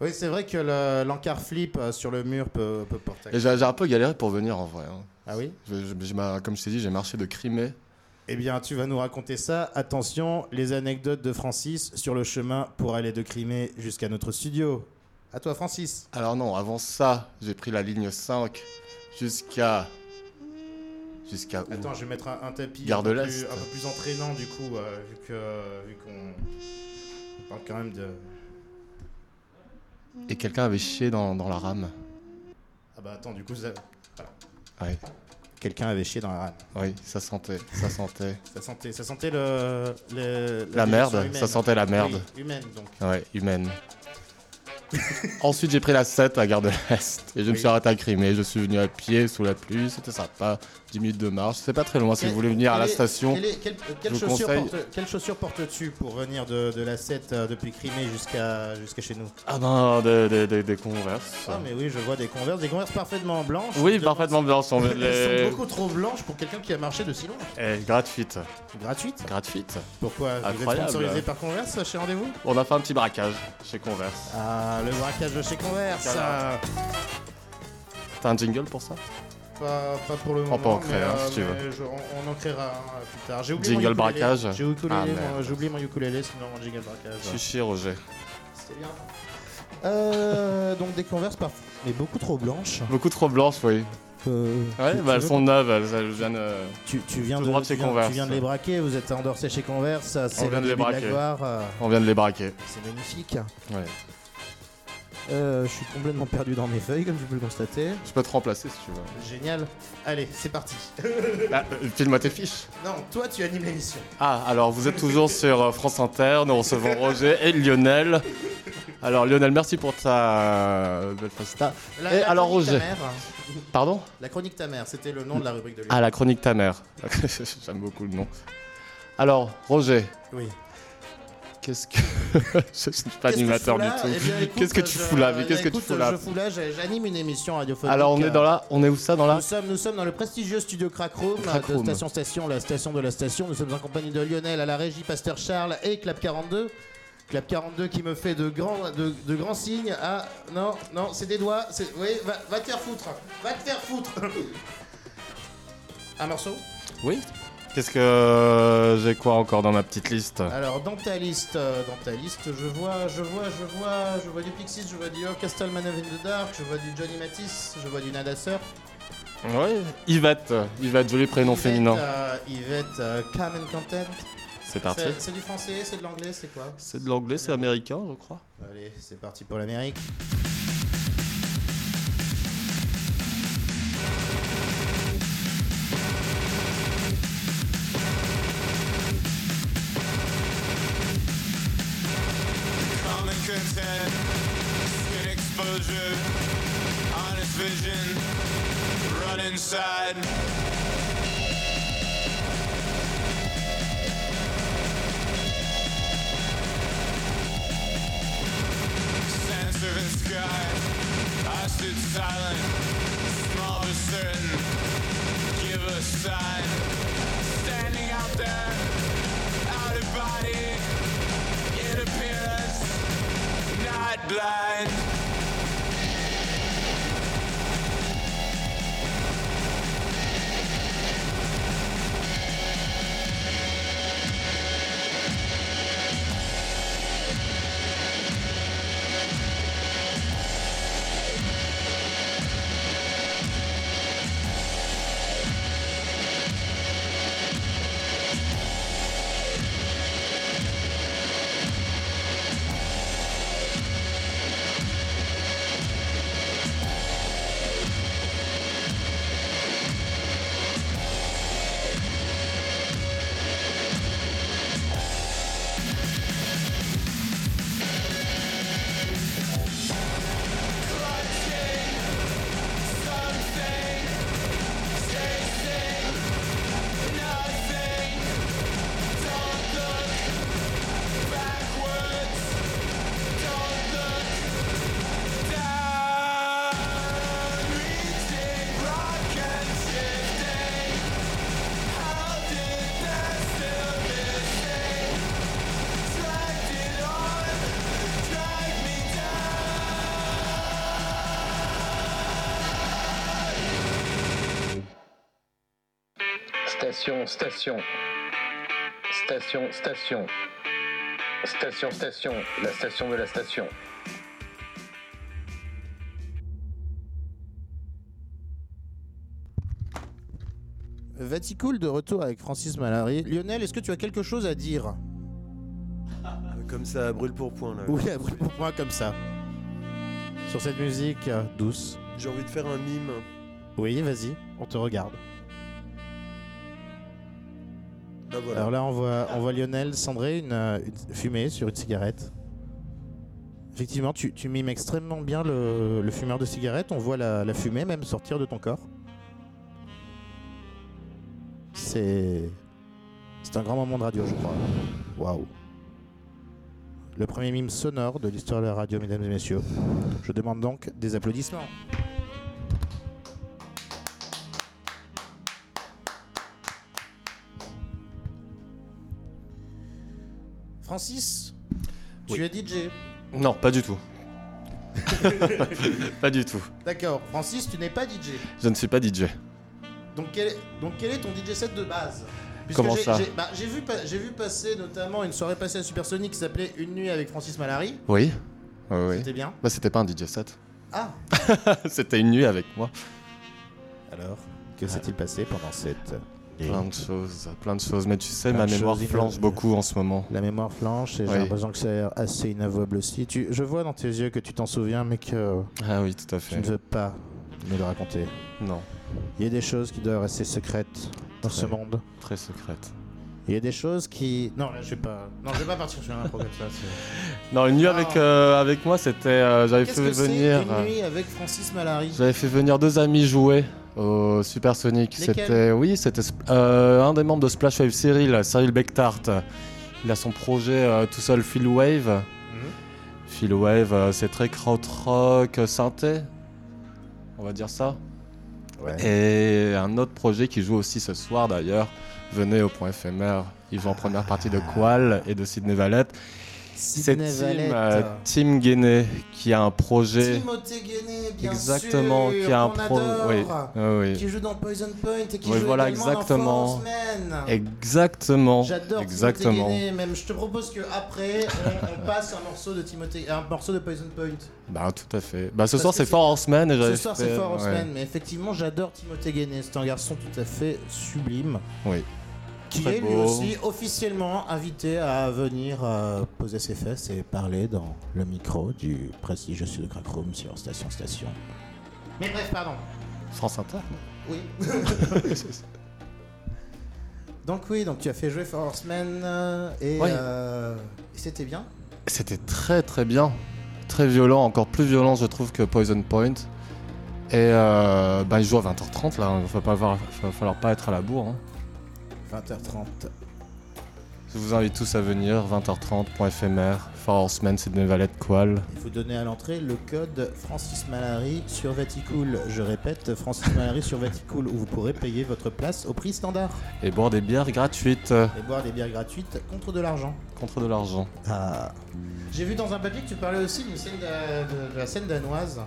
Oui, c'est vrai que le- l'encart flip euh, sur le mur peut, peut porter. J'ai un peu galéré pour venir en vrai. hein. Ah oui? Je- je- Comme je t'ai dit, j'ai marché de Crimée. Eh bien, tu vas nous raconter ça. Attention, les anecdotes de Francis sur le chemin pour aller de Crimée jusqu'à notre studio. À toi, Francis. Alors non, avant ça, j'ai pris la ligne 5 jusqu'à... Jusqu'à où Attends, je vais mettre un, un tapis Gare un, de peu l'Est. plus, un peu plus entraînant du coup, euh, vu que vu qu'on parle quand même de. Et quelqu'un avait chié dans, dans la rame. Ah bah attends, du coup, ça- Ouais. quelqu'un avait chié dans la rame. Oui, ça sentait, ça sentait. Ça sentait, ça sentait le, le- La merde, dimension ça humaine. sentait la merde. Oui, humaine donc. Ouais, humaine. Ensuite, j'ai pris la 7 à Gare de l'Est et je me suis arrêté à Crimée. Je suis venu à pied sous la pluie, c'était sympa. 10 minutes de marche, c'est pas très loin si vous voulez venir à la station. Quelles chaussures portes-tu pour venir de, de la 7 euh, depuis Crimée jusqu'à jusqu'à chez nous? Ah ben, des, des, converses. Ah mais oui, je vois des converses, des converses parfaitement blanches. Oui, parfaitement blanches. Elles les... sont beaucoup trop blanches pour quelqu'un qui a marché de si loin. Eh, gratuite. Gratuite? Gratuite. Pourquoi? Vous êtes sponsorisé par Converse chez Rendez-vous? On a fait un petit braquage chez Converse. Ah, le braquage de chez Converse. Euh, T'as un jingle pour ça? Pas, pas pour le On moment. peut en créer mais, un, euh, si tu veux. je- on, on en créera un plus tard. J'ai oublié Jingle braquage. J'ai Ah, j'ai oublié mon ukulélé, sinon mon jingle braquage. Chichi Roger. C'était bien. Euh, donc des converses parfois, mais beaucoup trop blanches. Beaucoup trop blanches, oui. Euh, Ouais, tu- bah tu elles sont neuves, elles, elles viennent. euh, Tu, tu viens de, droit de tu chez viens, Converse. tu viens de les braquer, vous êtes endorsé chez Converse, c'est On le vient de les début de la braquer. gloire. euh, On vient de les braquer. c'est magnifique. Ouais. Euh, je suis complètement perdu dans mes feuilles, comme tu peux le constater. Je peux te remplacer si tu veux. Génial. Allez, c'est parti. Ah, File-moi tes fiches. non, toi, tu animes l'émission. Ah, alors vous êtes toujours sur euh, France Inter, nous recevons Roger et Lionel. Alors Lionel, merci pour ta euh, belle festa. La- Et la alors chronique ta Roger mère. Pardon? La chronique ta mère, c'était le nom de la rubrique de Ah, l'émission. la chronique ta mère. J'aime beaucoup le nom. Alors, Roger, Oui. Qu'est-ce que... je suis pas animateur du là? tout. Eh Qu'est-ce que tu je- fous là Mais qu'est-ce que tu fous là? Je fous là, j'anime une émission radiophonique. Alors on est dans la... On est où ça dans la... Nous sommes, nous sommes dans le prestigieux studio Crack Room, Crack de. Station Station, la station de la station. Nous sommes en compagnie de Lionel à la régie, Pasteur Charles et Clap 42. Clap 42 qui me fait de grands, de, de grands signes. Ah non, non, c'est des doigts. Oui, va, va te faire foutre. Va te faire foutre. Un morceau? Oui Qu'est-ce que... J'ai quoi encore dans ma petite liste Alors dans ta liste, euh, dans ta liste, je vois, je vois, je vois, je vois du Pixies, je vois du Orchestral Man of in the Dark, je vois du Johnny Matisse, je vois du Nada Surf. Ouais. Yvette. Yvette, joli prénom Yvette, féminin. euh, Yvette, euh, Calm and Content. C'est parti. C'est du français, c'est de l'anglais, c'est quoi C'est de l'anglais, c'est américain, je crois. Allez, c'est parti pour l'Amérique. Inside. Sand servant sky, I stood silent, small but certain. Give a sign, standing out there, out of body in appearance, not blind. Station, station. Station, station. Station, station. La station de la station. Vaticool de retour avec Francis Malary. Lionel, est-ce que tu as quelque chose à dire? Comme ça, à brûle pour point là. Oui, à brûle pour point comme ça. Sur cette musique euh, douce. J'ai envie de faire un mime. Oui, vas-y, on te regarde. Bah. Alors là, on voit, on voit Lionel cendrer une, euh, une fumée sur une cigarette. Effectivement, tu, mimes extrêmement bien le, le fumeur de cigarette. On voit la, la fumée même sortir de ton corps. C'est. C'est un grand moment de radio, je crois. Waouh. Le premier mime sonore de l'histoire de la radio, mesdames et messieurs. Je demande donc des applaudissements. Francis, tu es DJ. Non, pas du tout. pas du tout. D'accord. Francis, tu n'es pas DJ. Je ne suis pas DJ. Donc quel est, donc quel est ton DJ set de base? Comment j'ai- ça? j'ai- bah, J'ai vu, pa- j'ai vu passer notamment une soirée passée à Supersonic qui s'appelait Une nuit avec Francis Malary. Oui. Oui, oui. C'était bien? Bah, c'était pas un DJ set. Ah c'était une nuit avec moi. Alors, que s'est-il passé pendant cette Plein de choses, plein de choses. Mais tu sais, ma mémoire flanche beaucoup en ce moment. La mémoire flanche et j'ai Oui. l'impression que c'est assez inavouable aussi. Tu, je vois dans tes yeux que tu t'en souviens, mais que Ah oui, tout à tu fait. ne veux pas me le raconter. Non, Il y a des choses qui doivent rester secrètes dans ce monde. très secrète. Il y a des choses qui. Non, là, je vais pas. Non, je vais pas partir sur un impro comme ça. Non, une nuit Ah. avec, euh, avec moi, c'était. euh, J'avais fait venir. une euh, nuit avec Francis Malary? J'avais fait venir deux amis jouer au Supersonic. Lesquels C'était, oui, c'était euh, un des membres de Splash Wave, Cyril, Cyril Bechtart. Il a son projet euh, tout seul, Phil Wave. Mhm. Phil Wave, euh, c'est très krautrock, synthé, on va dire ça. Ouais. Et un autre projet qui joue aussi ce soir d'ailleurs. Venez au point éphémère. Il joue en première partie de Qual et de Sidney Valette. C'est Tim, euh, Tim Guéné qui a un projet. Timothée Guéné, bien Exactement, sûr, qui a un qu'on pro. adore, Oui, oui. Qui joue dans Poison Point et qui Oui, joue voilà, exactement. dans Force Man. Exactement. J'adore Exactement. Timothée Guéné, même je te propose que après on, on passe un morceau de Timothée, un morceau de Poison Point. Bah tout à fait. Bah ce Parce soir c'est Four Horsemen Ce soir c'est Four Horsemen, ouais. mais effectivement j'adore Timothée Guéné, c'est un garçon tout à fait sublime. Oui. Qui Très est lui aussi officiellement invité à venir euh, poser ses fesses et parler dans le micro du prestigieux Sud Crack Room sur Station Station. Mais bref, pardon. France Inter. Oui. donc oui, donc tu as fait jouer Four Horsemen euh, et, euh, et c'était bien. C'était très très bien. Très violent, encore plus violent je trouve que Poison Point. Et euh, bah il joue à 20h30 là, il avoir- va falloir pas être à la bourre. hein. 20h30. Je vous invite tous à venir, 20h30, point éphémère, Four Horsemen, Sydney Valette, Qual. Il faut donner à l'entrée le code Francis Malary sur Vaticool. Je répète, Francis Malary sur Vaticool où vous pourrez payer votre place au prix standard Et boire des bières gratuites et boire des bières gratuites contre de l'argent. contre de l'argent. Ah. J'ai vu dans un papier que tu parlais aussi d'une scène de, de la scène danoise.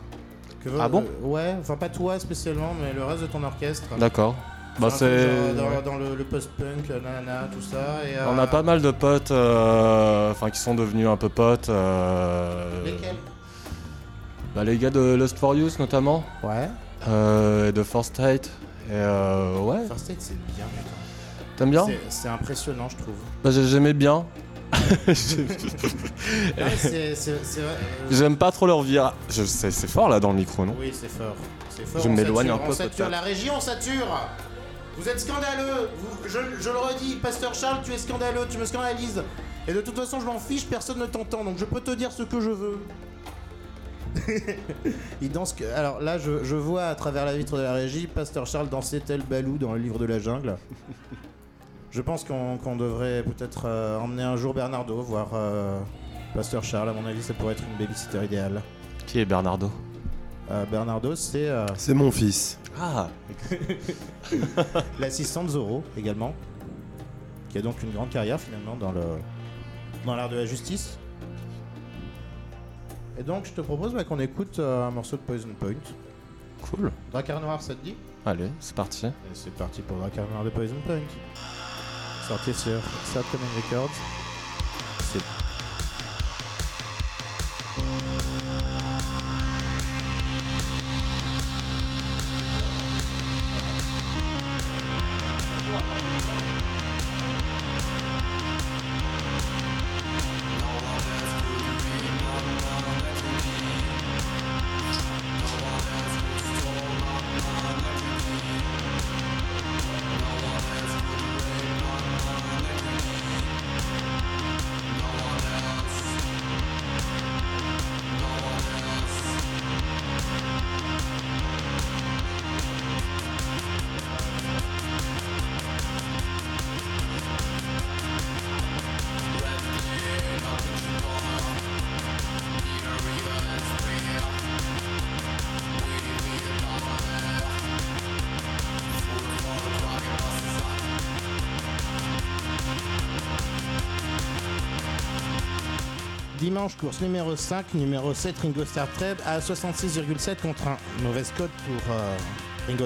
Que- Ah bon? euh, Ouais, enfin pas toi spécialement, mais le reste de ton orchestre. D'accord. Bah c'est. Dans, ouais. dans le, le post-punk, nanana, tout ça. Et, On euh, a pas mal de potes, euh, enfin qui sont devenus un peu potes. euh, Lesquels? Bah, les gars de Lust for Youth notamment, Ouais. euh, et de First State. Et euh, ouais, First Aid, c'est bien, putain. t'aimes bien? C'est- C'est impressionnant, je trouve. Bah, j'ai- J'aimais bien. Euh, J'aime pas trop leur vie. Ah, je sais, c'est fort là dans le micro, non? Oui, c'est fort. C'est fort. Je on m'éloigne sature, un peu, on sature. peut-être. La régie, on sature. Vous êtes scandaleux. Vous- je, je le redis, Pasteur Charles, tu es scandaleux, tu me scandalises. Et de toute façon, je m'en fiche, personne ne t'entend, donc je peux te dire ce que je veux. Il danse que. Alors là, je, je vois à travers la vitre de la régie, Pasteur Charles danser tel Balou dans le livre de la jungle. Je pense qu'on devrait peut-être euh, emmener un jour Bernardo voir euh, Pasteur Charles. À mon avis, ça pourrait être une babysitter idéale. Qui est Bernardo? Bernardo, c'est euh, C'est mon fils. Ah l'assistant de Zorro également, qui a donc une grande carrière finalement dans le dans l'art de la justice. Et donc, je te propose bah, qu'on écoute euh, un morceau de Poison Point. Cool. Dracar Noir, ça te dit? Allez, c'est parti. Et c'est parti pour Dracar Noir de Poison Point. Sorti sur Sad Records. C'est No Dimanche, course numéro 5, numéro 7, Ringo Starr Treb à 66,7 contre 1. Mauvaise cote pour euh, Ringo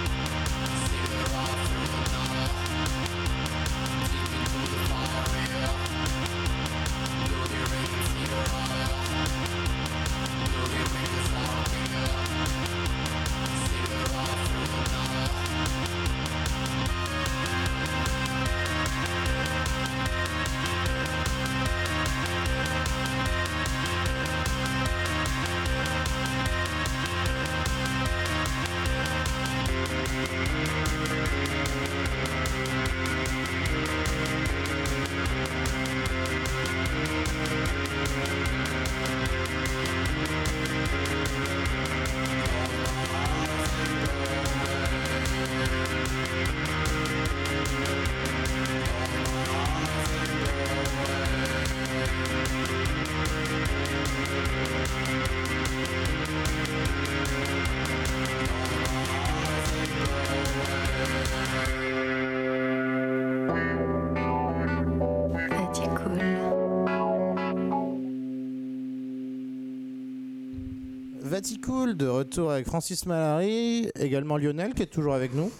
Treb. Vaticool de retour avec Francis Malary, également Lionel qui est toujours avec nous.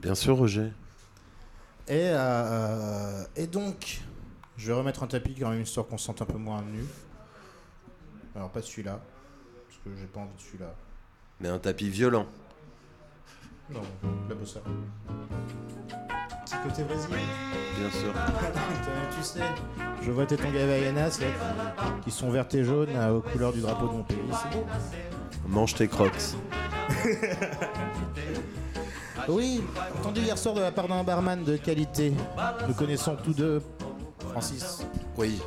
Bien sûr, Roger. Et, euh, et donc, je vais remettre un tapis quand même histoire qu'on se sente un peu moins nu. Alors pas celui-là, parce que j'ai pas envie de celui-là. Mais un tapis violent. Non, la bossa. Petit côté Brésil. Bien sûr. tu sais, je vois tes tongs Havaianas qui sont vertes et jaunes aux couleurs du drapeau de mon pays. Mange tes crocs. Oui, entendu hier soir de la part d'un barman de qualité. Nous connaissons tous deux Francis. Oui.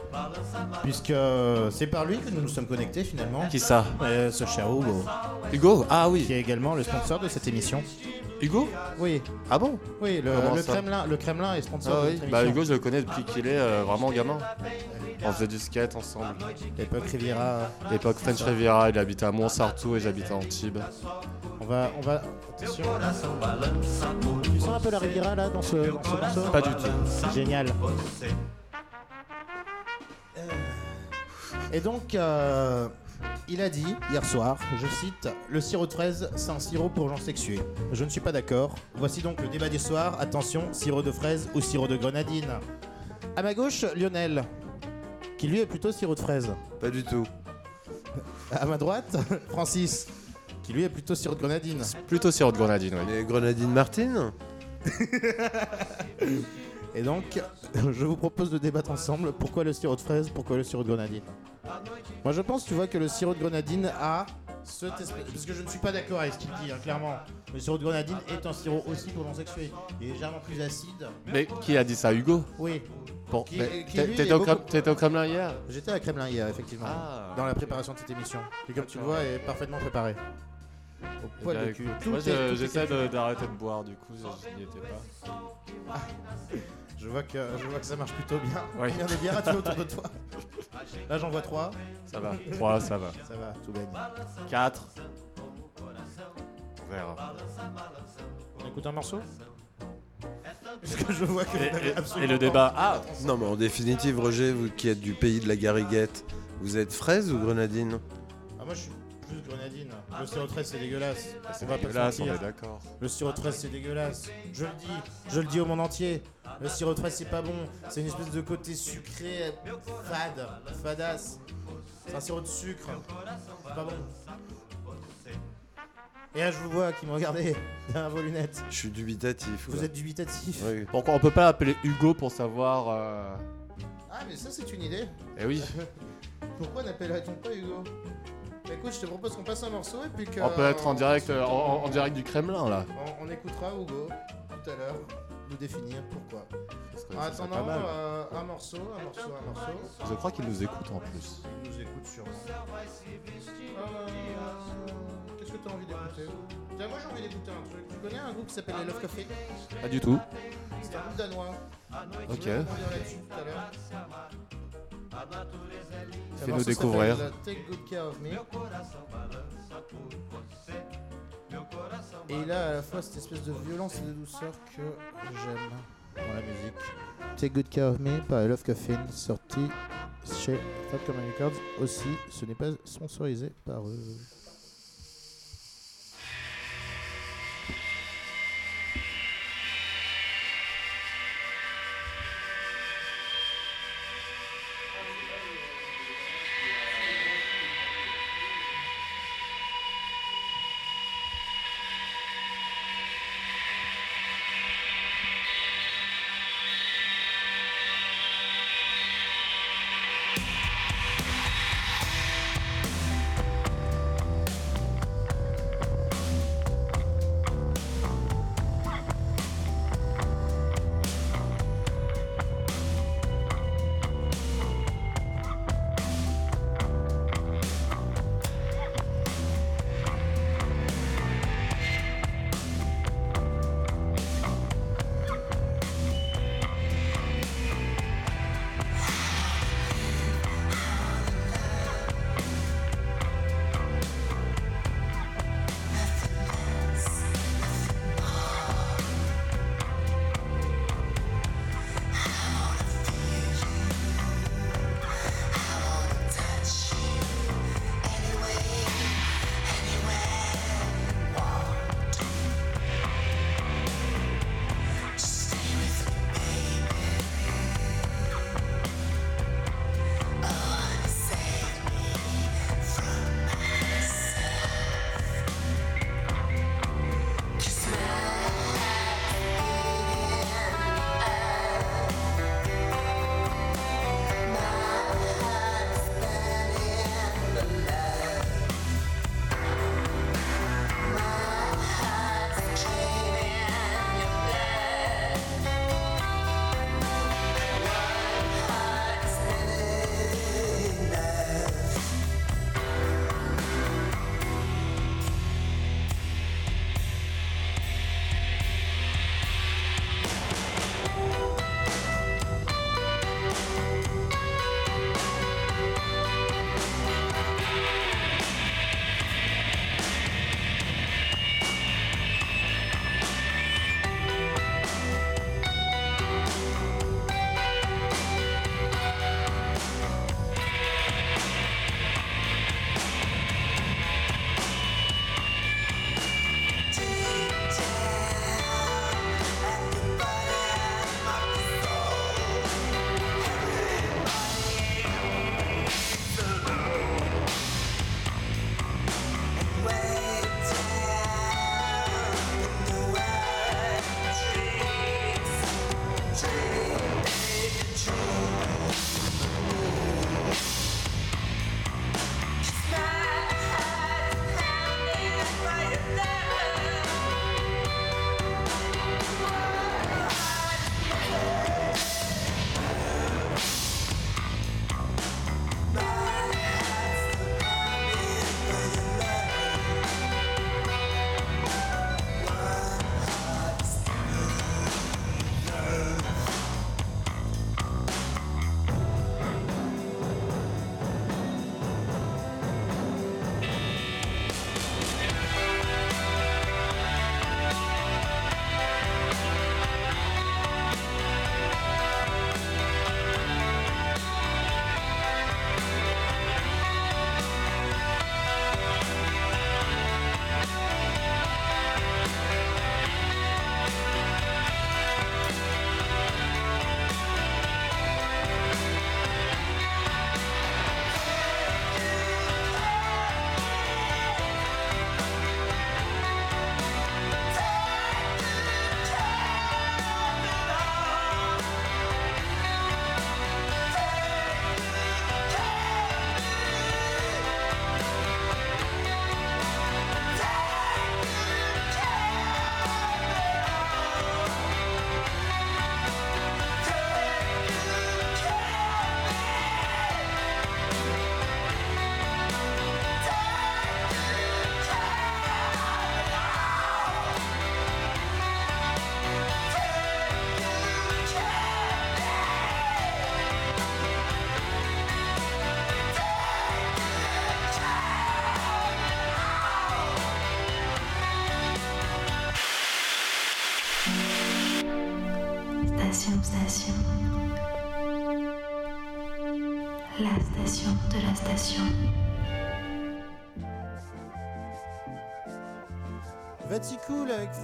Puisque euh, c'est par lui que nous nous sommes connectés finalement. Qui ça? Euh, Ce cher Hugo. Hugo? Ah oui. Qui est également le sponsor de cette émission. Hugo Oui. Ah bon Oui, le, Kremlin, le Kremlin est sponsor Ah de oui. Bah. Hugo, je le connais depuis qu'il est euh, vraiment gamin. On faisait du skate ensemble. L'époque Riviera. L'époque French Riviera, il habitait à Montsartou et j'habitais à Antibes. On va, on va. Attention. Tu sens un peu la Riviera là dans ce, dans ce morceau Pas du tout. Génial. Et donc, euh, il a dit hier soir, je cite, Le sirop de fraise, c'est un sirop pour gens sexués. Je ne suis pas d'accord. Voici donc le débat des soirs. Attention, sirop de fraise ou sirop de grenadine À ma gauche, Lionel, qui lui est plutôt sirop de fraise. Pas du tout. À ma droite, Francis, qui lui est plutôt sirop de grenadine. Plutôt sirop de grenadine, oui. Les grenadines Martine? Et donc, je vous propose de débattre ensemble pourquoi le sirop de fraise, pourquoi le sirop de grenadine? Moi, je pense, tu vois, que le sirop de grenadine a cette espèce... Parce que je ne suis pas d'accord avec ce qu'il dit, hein, clairement. Le sirop de grenadine est un sirop aussi pour non-sexués. Il est légèrement plus acide. Mais qui a dit ça Hugo? Oui. Bon, t'étais au, beaucoup- Kremlin hier? J'étais à Kremlin hier, effectivement. Ah. Dans la préparation de cette émission. Qui, comme tu le vois, est parfaitement préparé. Au poil de cul. Moi, j'essaie d'arrêter de boire, du coup, je je n'y étais pas. Je vois, que, je vois que ça marche plutôt bien. Oui. Combien de bières as-tu autour de toi Là, j'en vois trois. Ça va. 3, ça va. Ça va, tout baigne. 4. On verra. On écoute un morceau Parce que je vois que Et- le débat- ah, Non, mais en définitive, Roger, vous qui êtes du pays de la Gariguette, vous êtes fraise ou grenadine? Ah, moi je suis plus grenadine. Le sirop de fraise c'est dégueulasse. c'est on va pas se dégueulasse, on est d'accord. Le sirop de fraise c'est dégueulasse. Je le dis, je le dis au monde entier. Le sirop de fraise c'est pas bon. C'est une espèce de côté sucré, fade, fadasse. C'est un sirop de sucre. C'est pas bon. Et là, je vous vois qui me regardez derrière vos lunettes. Je suis dubitatif. Vous là. êtes dubitatif. Oui. Pourquoi on peut pas l'appeler Hugo pour savoir. euh, Ah, mais ça, c'est une idée. Eh oui. Pourquoi n'appellerait-on pas Hugo? Bah, Écoute, je te propose qu'on passe un morceau et puis que. On peut être en direct, on- euh, en, en direct du Kremlin là. On, on écoutera Hugo tout à l'heure nous définir pourquoi. En attendant, euh, un morceau, un morceau, un morceau. Je crois qu'il nous écoute en plus. Il nous écoute sûrement. Euh, Qu'est-ce que tu as envie d'écouter? Moi j'ai envie d'écouter un truc. Tu connais un groupe qui s'appelle les Love Café Pas du tout. C'est un groupe danois. Ok. là-dessus tout à l'heure. Fais-nous découvrir. Take Good Care of Me. Et il a à la fois cette espèce de violence et de douceur que j'aime dans la musique. Take Good Care of Me par Love Caffeine, sorti chez Fat Common Records. Aussi, ce n'est pas sponsorisé par eux.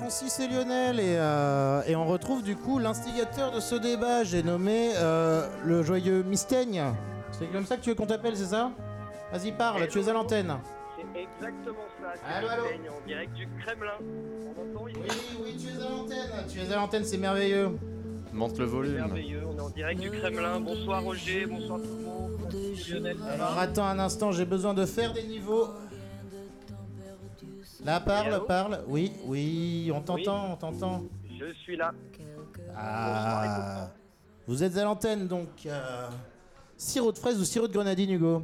Francis et Lionel et, euh, et on retrouve du coup l'instigateur de ce débat, j'ai nommé euh, le joyeux Mistaigne. C'est comme ça que tu veux qu'on t'appelle, c'est ça? Vas-y parle, tu es à l'antenne. C'est exactement ça. c'est Allô, en direct du Kremlin. On entend ici Oui, oui, tu es à l'antenne. Tu es à l'antenne, c'est merveilleux. Monte le volume. Merveilleux, on est en direct du Kremlin. Bonsoir Roger, bonsoir tout le monde. Lionel, Alors attends un instant, j'ai besoin de faire des niveaux. Là, parle, parle. Oui, oui, on t'entend, on t'entend. Je suis là. Ah. Vous êtes à l'antenne donc. euh, Sirop de fraise ou sirop de grenadine, Hugo?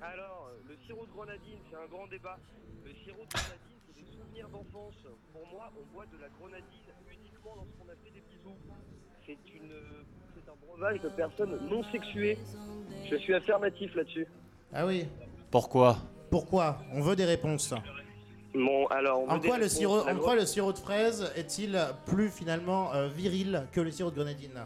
Alors, le sirop de grenadine, c'est un grand débat. Le sirop de grenadine, c'est des souvenirs d'enfance. Pour moi, on boit de la grenadine uniquement lorsqu'on a fait des bisous. C'est une, c'est un breuvage de personnes non sexuées. Je suis affirmatif là-dessus. Ah oui. Pourquoi? Pourquoi? On veut des réponses. Bon, alors, on En quoi, le sirop, La en quoi le sirop de fraise est-il plus finalement euh, viril que le sirop de grenadine?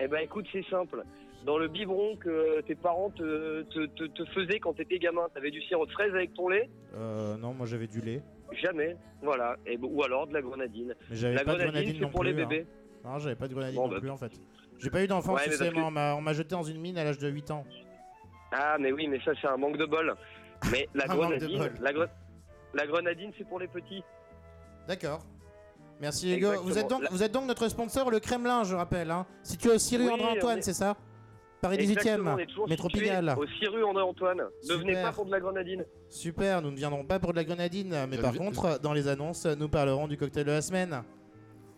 Eh ben écoute, c'est simple. Dans le biberon que tes parents te, te, te, te faisaient quand t'étais gamin, t'avais du sirop de fraise avec ton lait? Euh, non, moi j'avais du lait. Jamais. Voilà. Et, ou alors de la grenadine. Mais j'avais La pas de grenadine, grenadine c'est non pour les plus, hein. bébés. Non, j'avais pas de grenadine Bon, non bah. plus en fait. J'ai pas eu d'enfant, Ouais, tu mais sais, parce moi, que- on m'a- jeté dans une mine à l'âge de 8 ans. Ah, mais oui, mais ça, c'est un manque de bol. Mais la de grenadine, bol. la, gre- la grenadine, c'est pour les petits. D'accord. Merci Hugo. Exactement. Vous êtes, donc, La- vous êtes donc notre sponsor, le Kremlin, je rappelle. Hein. Situé au Oui, André Antoine, est- c'est ça? Paris Exactement, on 18ème, est toujours métro situé Pigalle. Au Ciru André-Antoine. Ne venez Super. pas pour de la grenadine. Super, nous ne viendrons pas pour de la grenadine, mais Je par contre, dans les annonces, nous parlerons du cocktail de la semaine.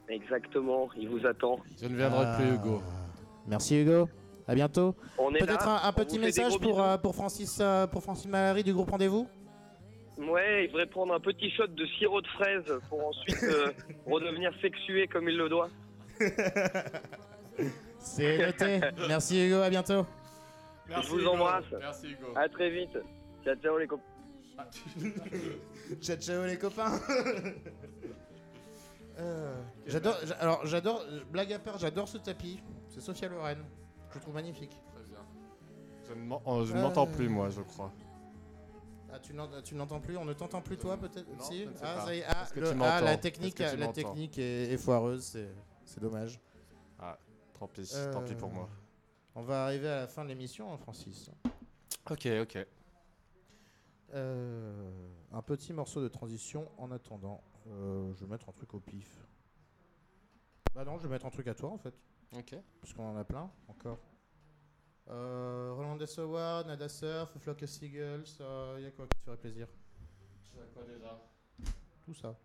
Exactement, il vous attend. Je ne viendrai Ah. plus, Hugo. Merci Hugo. À bientôt. On est Peut-être là, un, petit message pour, euh, pour Francis euh, pour Francis Malary du groupe Rendez-vous? Ouais, il devrait prendre un petit shot de sirop de fraise pour ensuite euh, redevenir sexué comme il le doit. C'est noté. Merci Hugo, à bientôt. Je vous embrasse. Merci, Hugo. À très vite. Ciao, ciao les copains. ciao ciao les copains. Euh, j'adore, j'a- alors j'adore, blague à part, j'adore ce tapis. C'est Sophia Loren. Je le trouve magnifique. Très bien. Je ne oh, ne Euh. m'entends plus, moi, je crois. Ah, tu n'en- tu n'entends plus On ne t'entend plus toi peut-être? Si? ah, pas. ça y est. Ah, le- ah, la technique, que tu la technique est, est foireuse, c'est, c'est dommage. Ah, tant pis, Euh, tant pis pour moi. On va arriver à la fin de l'émission, hein, Francis. Ok, ok. Euh, un petit morceau de transition en attendant. Euh, je vais mettre un truc au pif. Bah non, je vais mettre un truc à toi en fait. Ok. Parce qu'on en a plein encore. Euh, Roland Award, Nada Surf, Flock of Seagulls, il y a quoi qui te ferait plaisir? Tu as quoi déjà? Tout ça.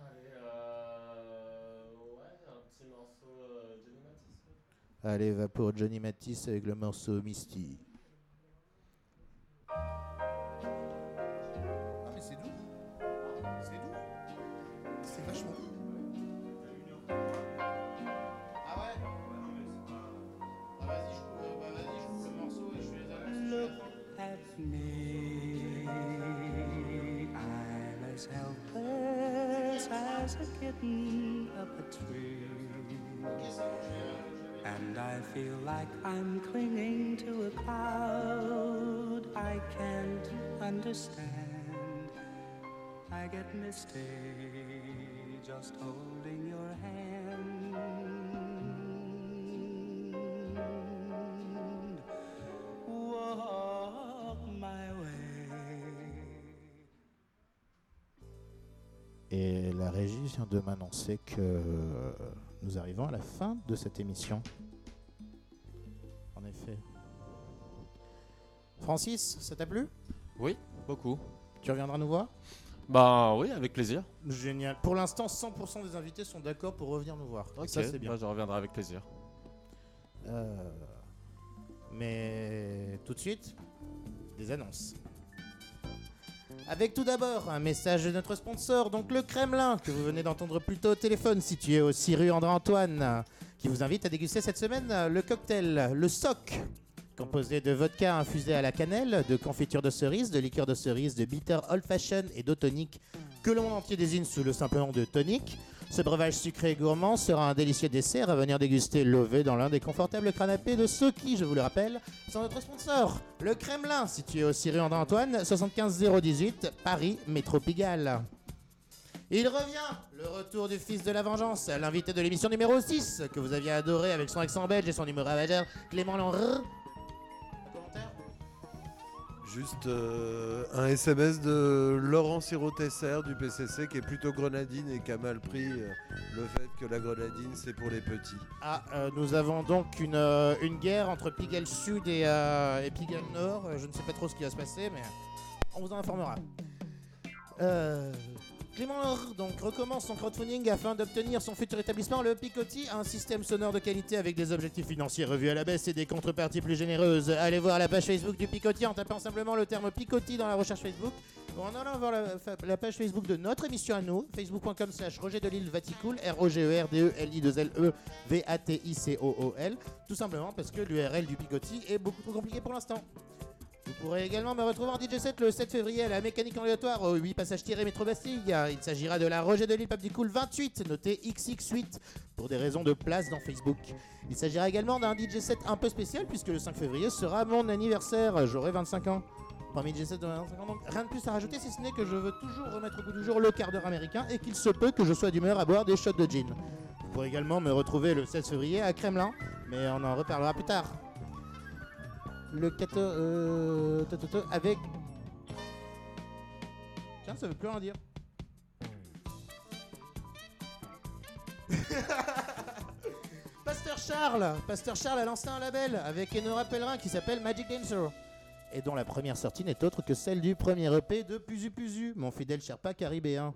Allez, euh. Ouais, un petit morceau euh, Johnny Matisse. Allez, va pour Johnny Matisse avec le morceau Misty. Up a tree. And I feel like I'm clinging to a cloud I can't understand. I get misty just holding régie vient de m'annoncer que nous arrivons à la fin de cette émission. En effet. Francis, ça t'a plu? Oui, beaucoup. Tu reviendras nous voir? Bah oui, avec plaisir. Génial. Pour l'instant, 100% des invités sont d'accord pour revenir nous voir. Ok, ça, c'est bien. bah, je reviendrai avec plaisir. Euh, mais tout de suite, des annonces. Avec tout d'abord un message de notre sponsor, donc le Kremlin, que vous venez d'entendre plus tôt au téléphone, situé au 6 rue André-Antoine, qui vous invite à déguster cette semaine euh, le cocktail, le SOC, composé de vodka infusé à la cannelle, de confiture de cerise, de liqueur de cerise, de bitter old fashion et d'eau tonique, que monde entier désigne sous le simple nom de tonic. Ce breuvage sucré et gourmand sera un délicieux dessert à venir déguster lové dans l'un des confortables canapés de ceux qui, je vous le rappelle, sont notre sponsor, le Kremlin, situé au rue André-Antoine, 75 018, Paris, métro Pigalle. Il revient, le retour du fils de la vengeance, l'invité de l'émission numéro 6, que vous aviez adoré avec son accent belge et son humour ravageur, Clément Lanrr. Juste euh, un SMS de Laurent Sirotesser du PCC qui est plutôt grenadine et qui a mal pris euh, le fait que la grenadine c'est pour les petits. Ah, euh, nous avons donc une, une guerre entre Pigalle Sud et, et Pigalle Nord. Je ne sais pas trop ce qui va se passer, mais on vous en informera. Clément donc recommence son crowdfunding afin d'obtenir son futur établissement, le Picotti, un système sonore de qualité avec des objectifs financiers revus à la baisse et des contreparties plus généreuses. Allez voir la page Facebook du Picotti en tapant simplement le terme Picotti dans la recherche Facebook ou en allant voir la, page Facebook de notre émission à nous, facebook.com slash Roger de Lille Vaticool, r o g e r d e l i 2 l v a t i c o o l tout simplement parce que l'URL du Picotti est beaucoup trop compliqué pour l'instant. Vous pourrez également me retrouver en DJ 7 le 7 février à la mécanique ambulatoire au 8 passage tiré métro Bastille. Il s'agira de la Roger de Lille Cool 28, noté XX8, pour des raisons de place dans Facebook. Il s'agira également d'un DJ 7 un peu spécial puisque le 5 février sera mon anniversaire. J'aurai 25 ans. Parmi DJ 7 de 25 ans, donc rien de plus à rajouter si ce n'est que je veux toujours remettre au goût du jour le quart d'heure américain et qu'il se peut que je sois d'humeur à boire des shots de gin. Vous pourrez également me retrouver le 16 février à Kremlin, mais on en reparlera plus tard le 14 euh, avec. Tiens ça veut plus rien dire. Pasteur Charles Pasteur Charles a lancé un label avec Enora Pellerin qui s'appelle Magic Dancer. Et dont la première sortie n'est autre que celle du premier EP de Puzu Puzu mon fidèle Sherpa caribéen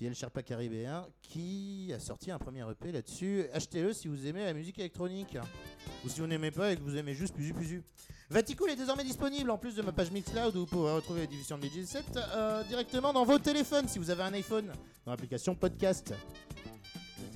fidèle Sherpa caribéen qui a sorti un premier EP là-dessus achetez-le si vous aimez la musique électronique ou si vous n'aimez pas et que vous aimez juste Puzu Puzu. Vaticool est désormais disponible en plus de ma page Mixcloud où vous pourrez retrouver les diffusions de DJ7 euh, directement dans vos téléphones si vous avez un iPhone dans l'application podcast.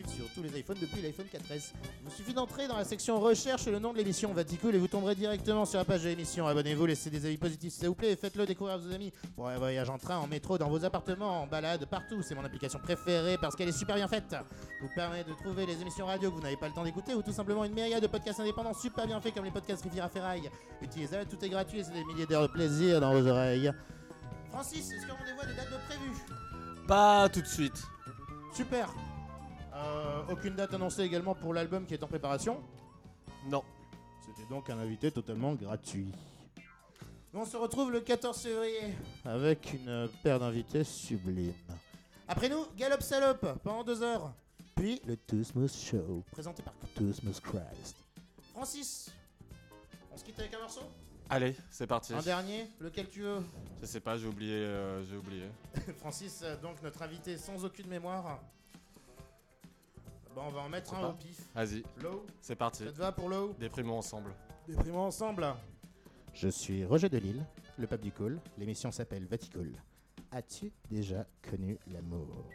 Disponible sur tous les iPhones depuis l'iPhone 4S. Il vous suffit d'entrer dans la section recherche le nom de l'émission Vaticool et vous tomberez directement sur la page de l'émission. Abonnez-vous, laissez des avis positifs s'il vous plaît et faites-le découvrir à vos amis pour un voyage en train, en métro, dans vos appartements, en balade, partout. C'est mon application préférée parce qu'elle est super bien faite. Vous permet de trouver les émissions radio que vous n'avez pas le temps d'écouter ou tout simplement une myriade de podcasts indépendants super bien faits comme les podcasts Riviera Ferraille. Utilisez-le, tout est gratuit et c'est des milliers d'heures de plaisir dans vos oreilles. Francis, est-ce qu'on dévoile des dates de prévues? Pas tout de suite. Super. Euh, aucune date annoncée également pour l'album qui est en préparation Non. C'était donc un invité totalement gratuit. Nous, On se retrouve le 14 février avec une paire d'invités sublimes. Après nous, Galop Salope pendant deux heures. Puis le Too Smooth Show, présenté par Too Smooth Christ. Francis, on se quitte avec un morceau? Allez, c'est parti. Un dernier Lequel tu veux? Je sais pas, j'ai oublié. euh, j'ai oublié. Francis, euh, donc notre invité sans aucune mémoire. Bon, on va en mettre un au pif. Vas-y. Low C'est parti. Ça te va pour Low? Déprimons ensemble. Déprimons ensemble. Je suis Roger Delille, le pape du call. L'émission s'appelle Vaticol. As-tu déjà connu l'amour?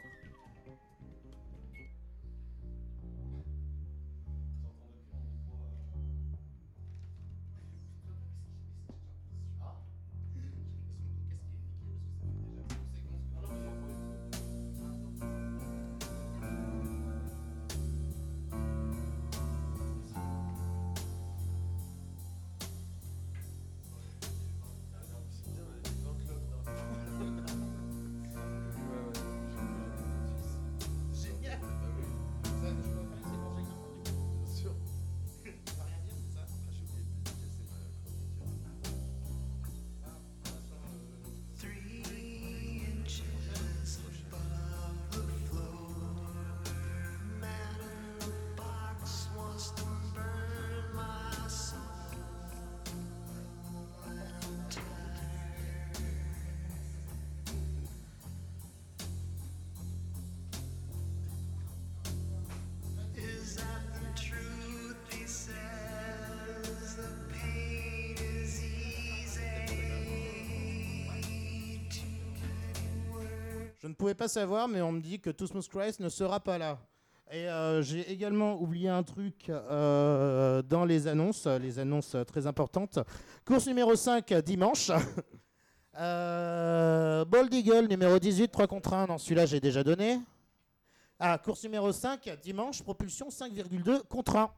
Pouvais pas savoir, mais on me dit que Too Smooth Christ ne sera pas là. Et euh, j'ai également oublié un truc euh, dans les annonces, les annonces très importantes. Course numéro 5, dimanche. euh, Bold Eagle numéro 18, 3 contre 1. Non, celui-là, j'ai déjà donné. Ah, course numéro 5, dimanche, propulsion 5,2 contre 1.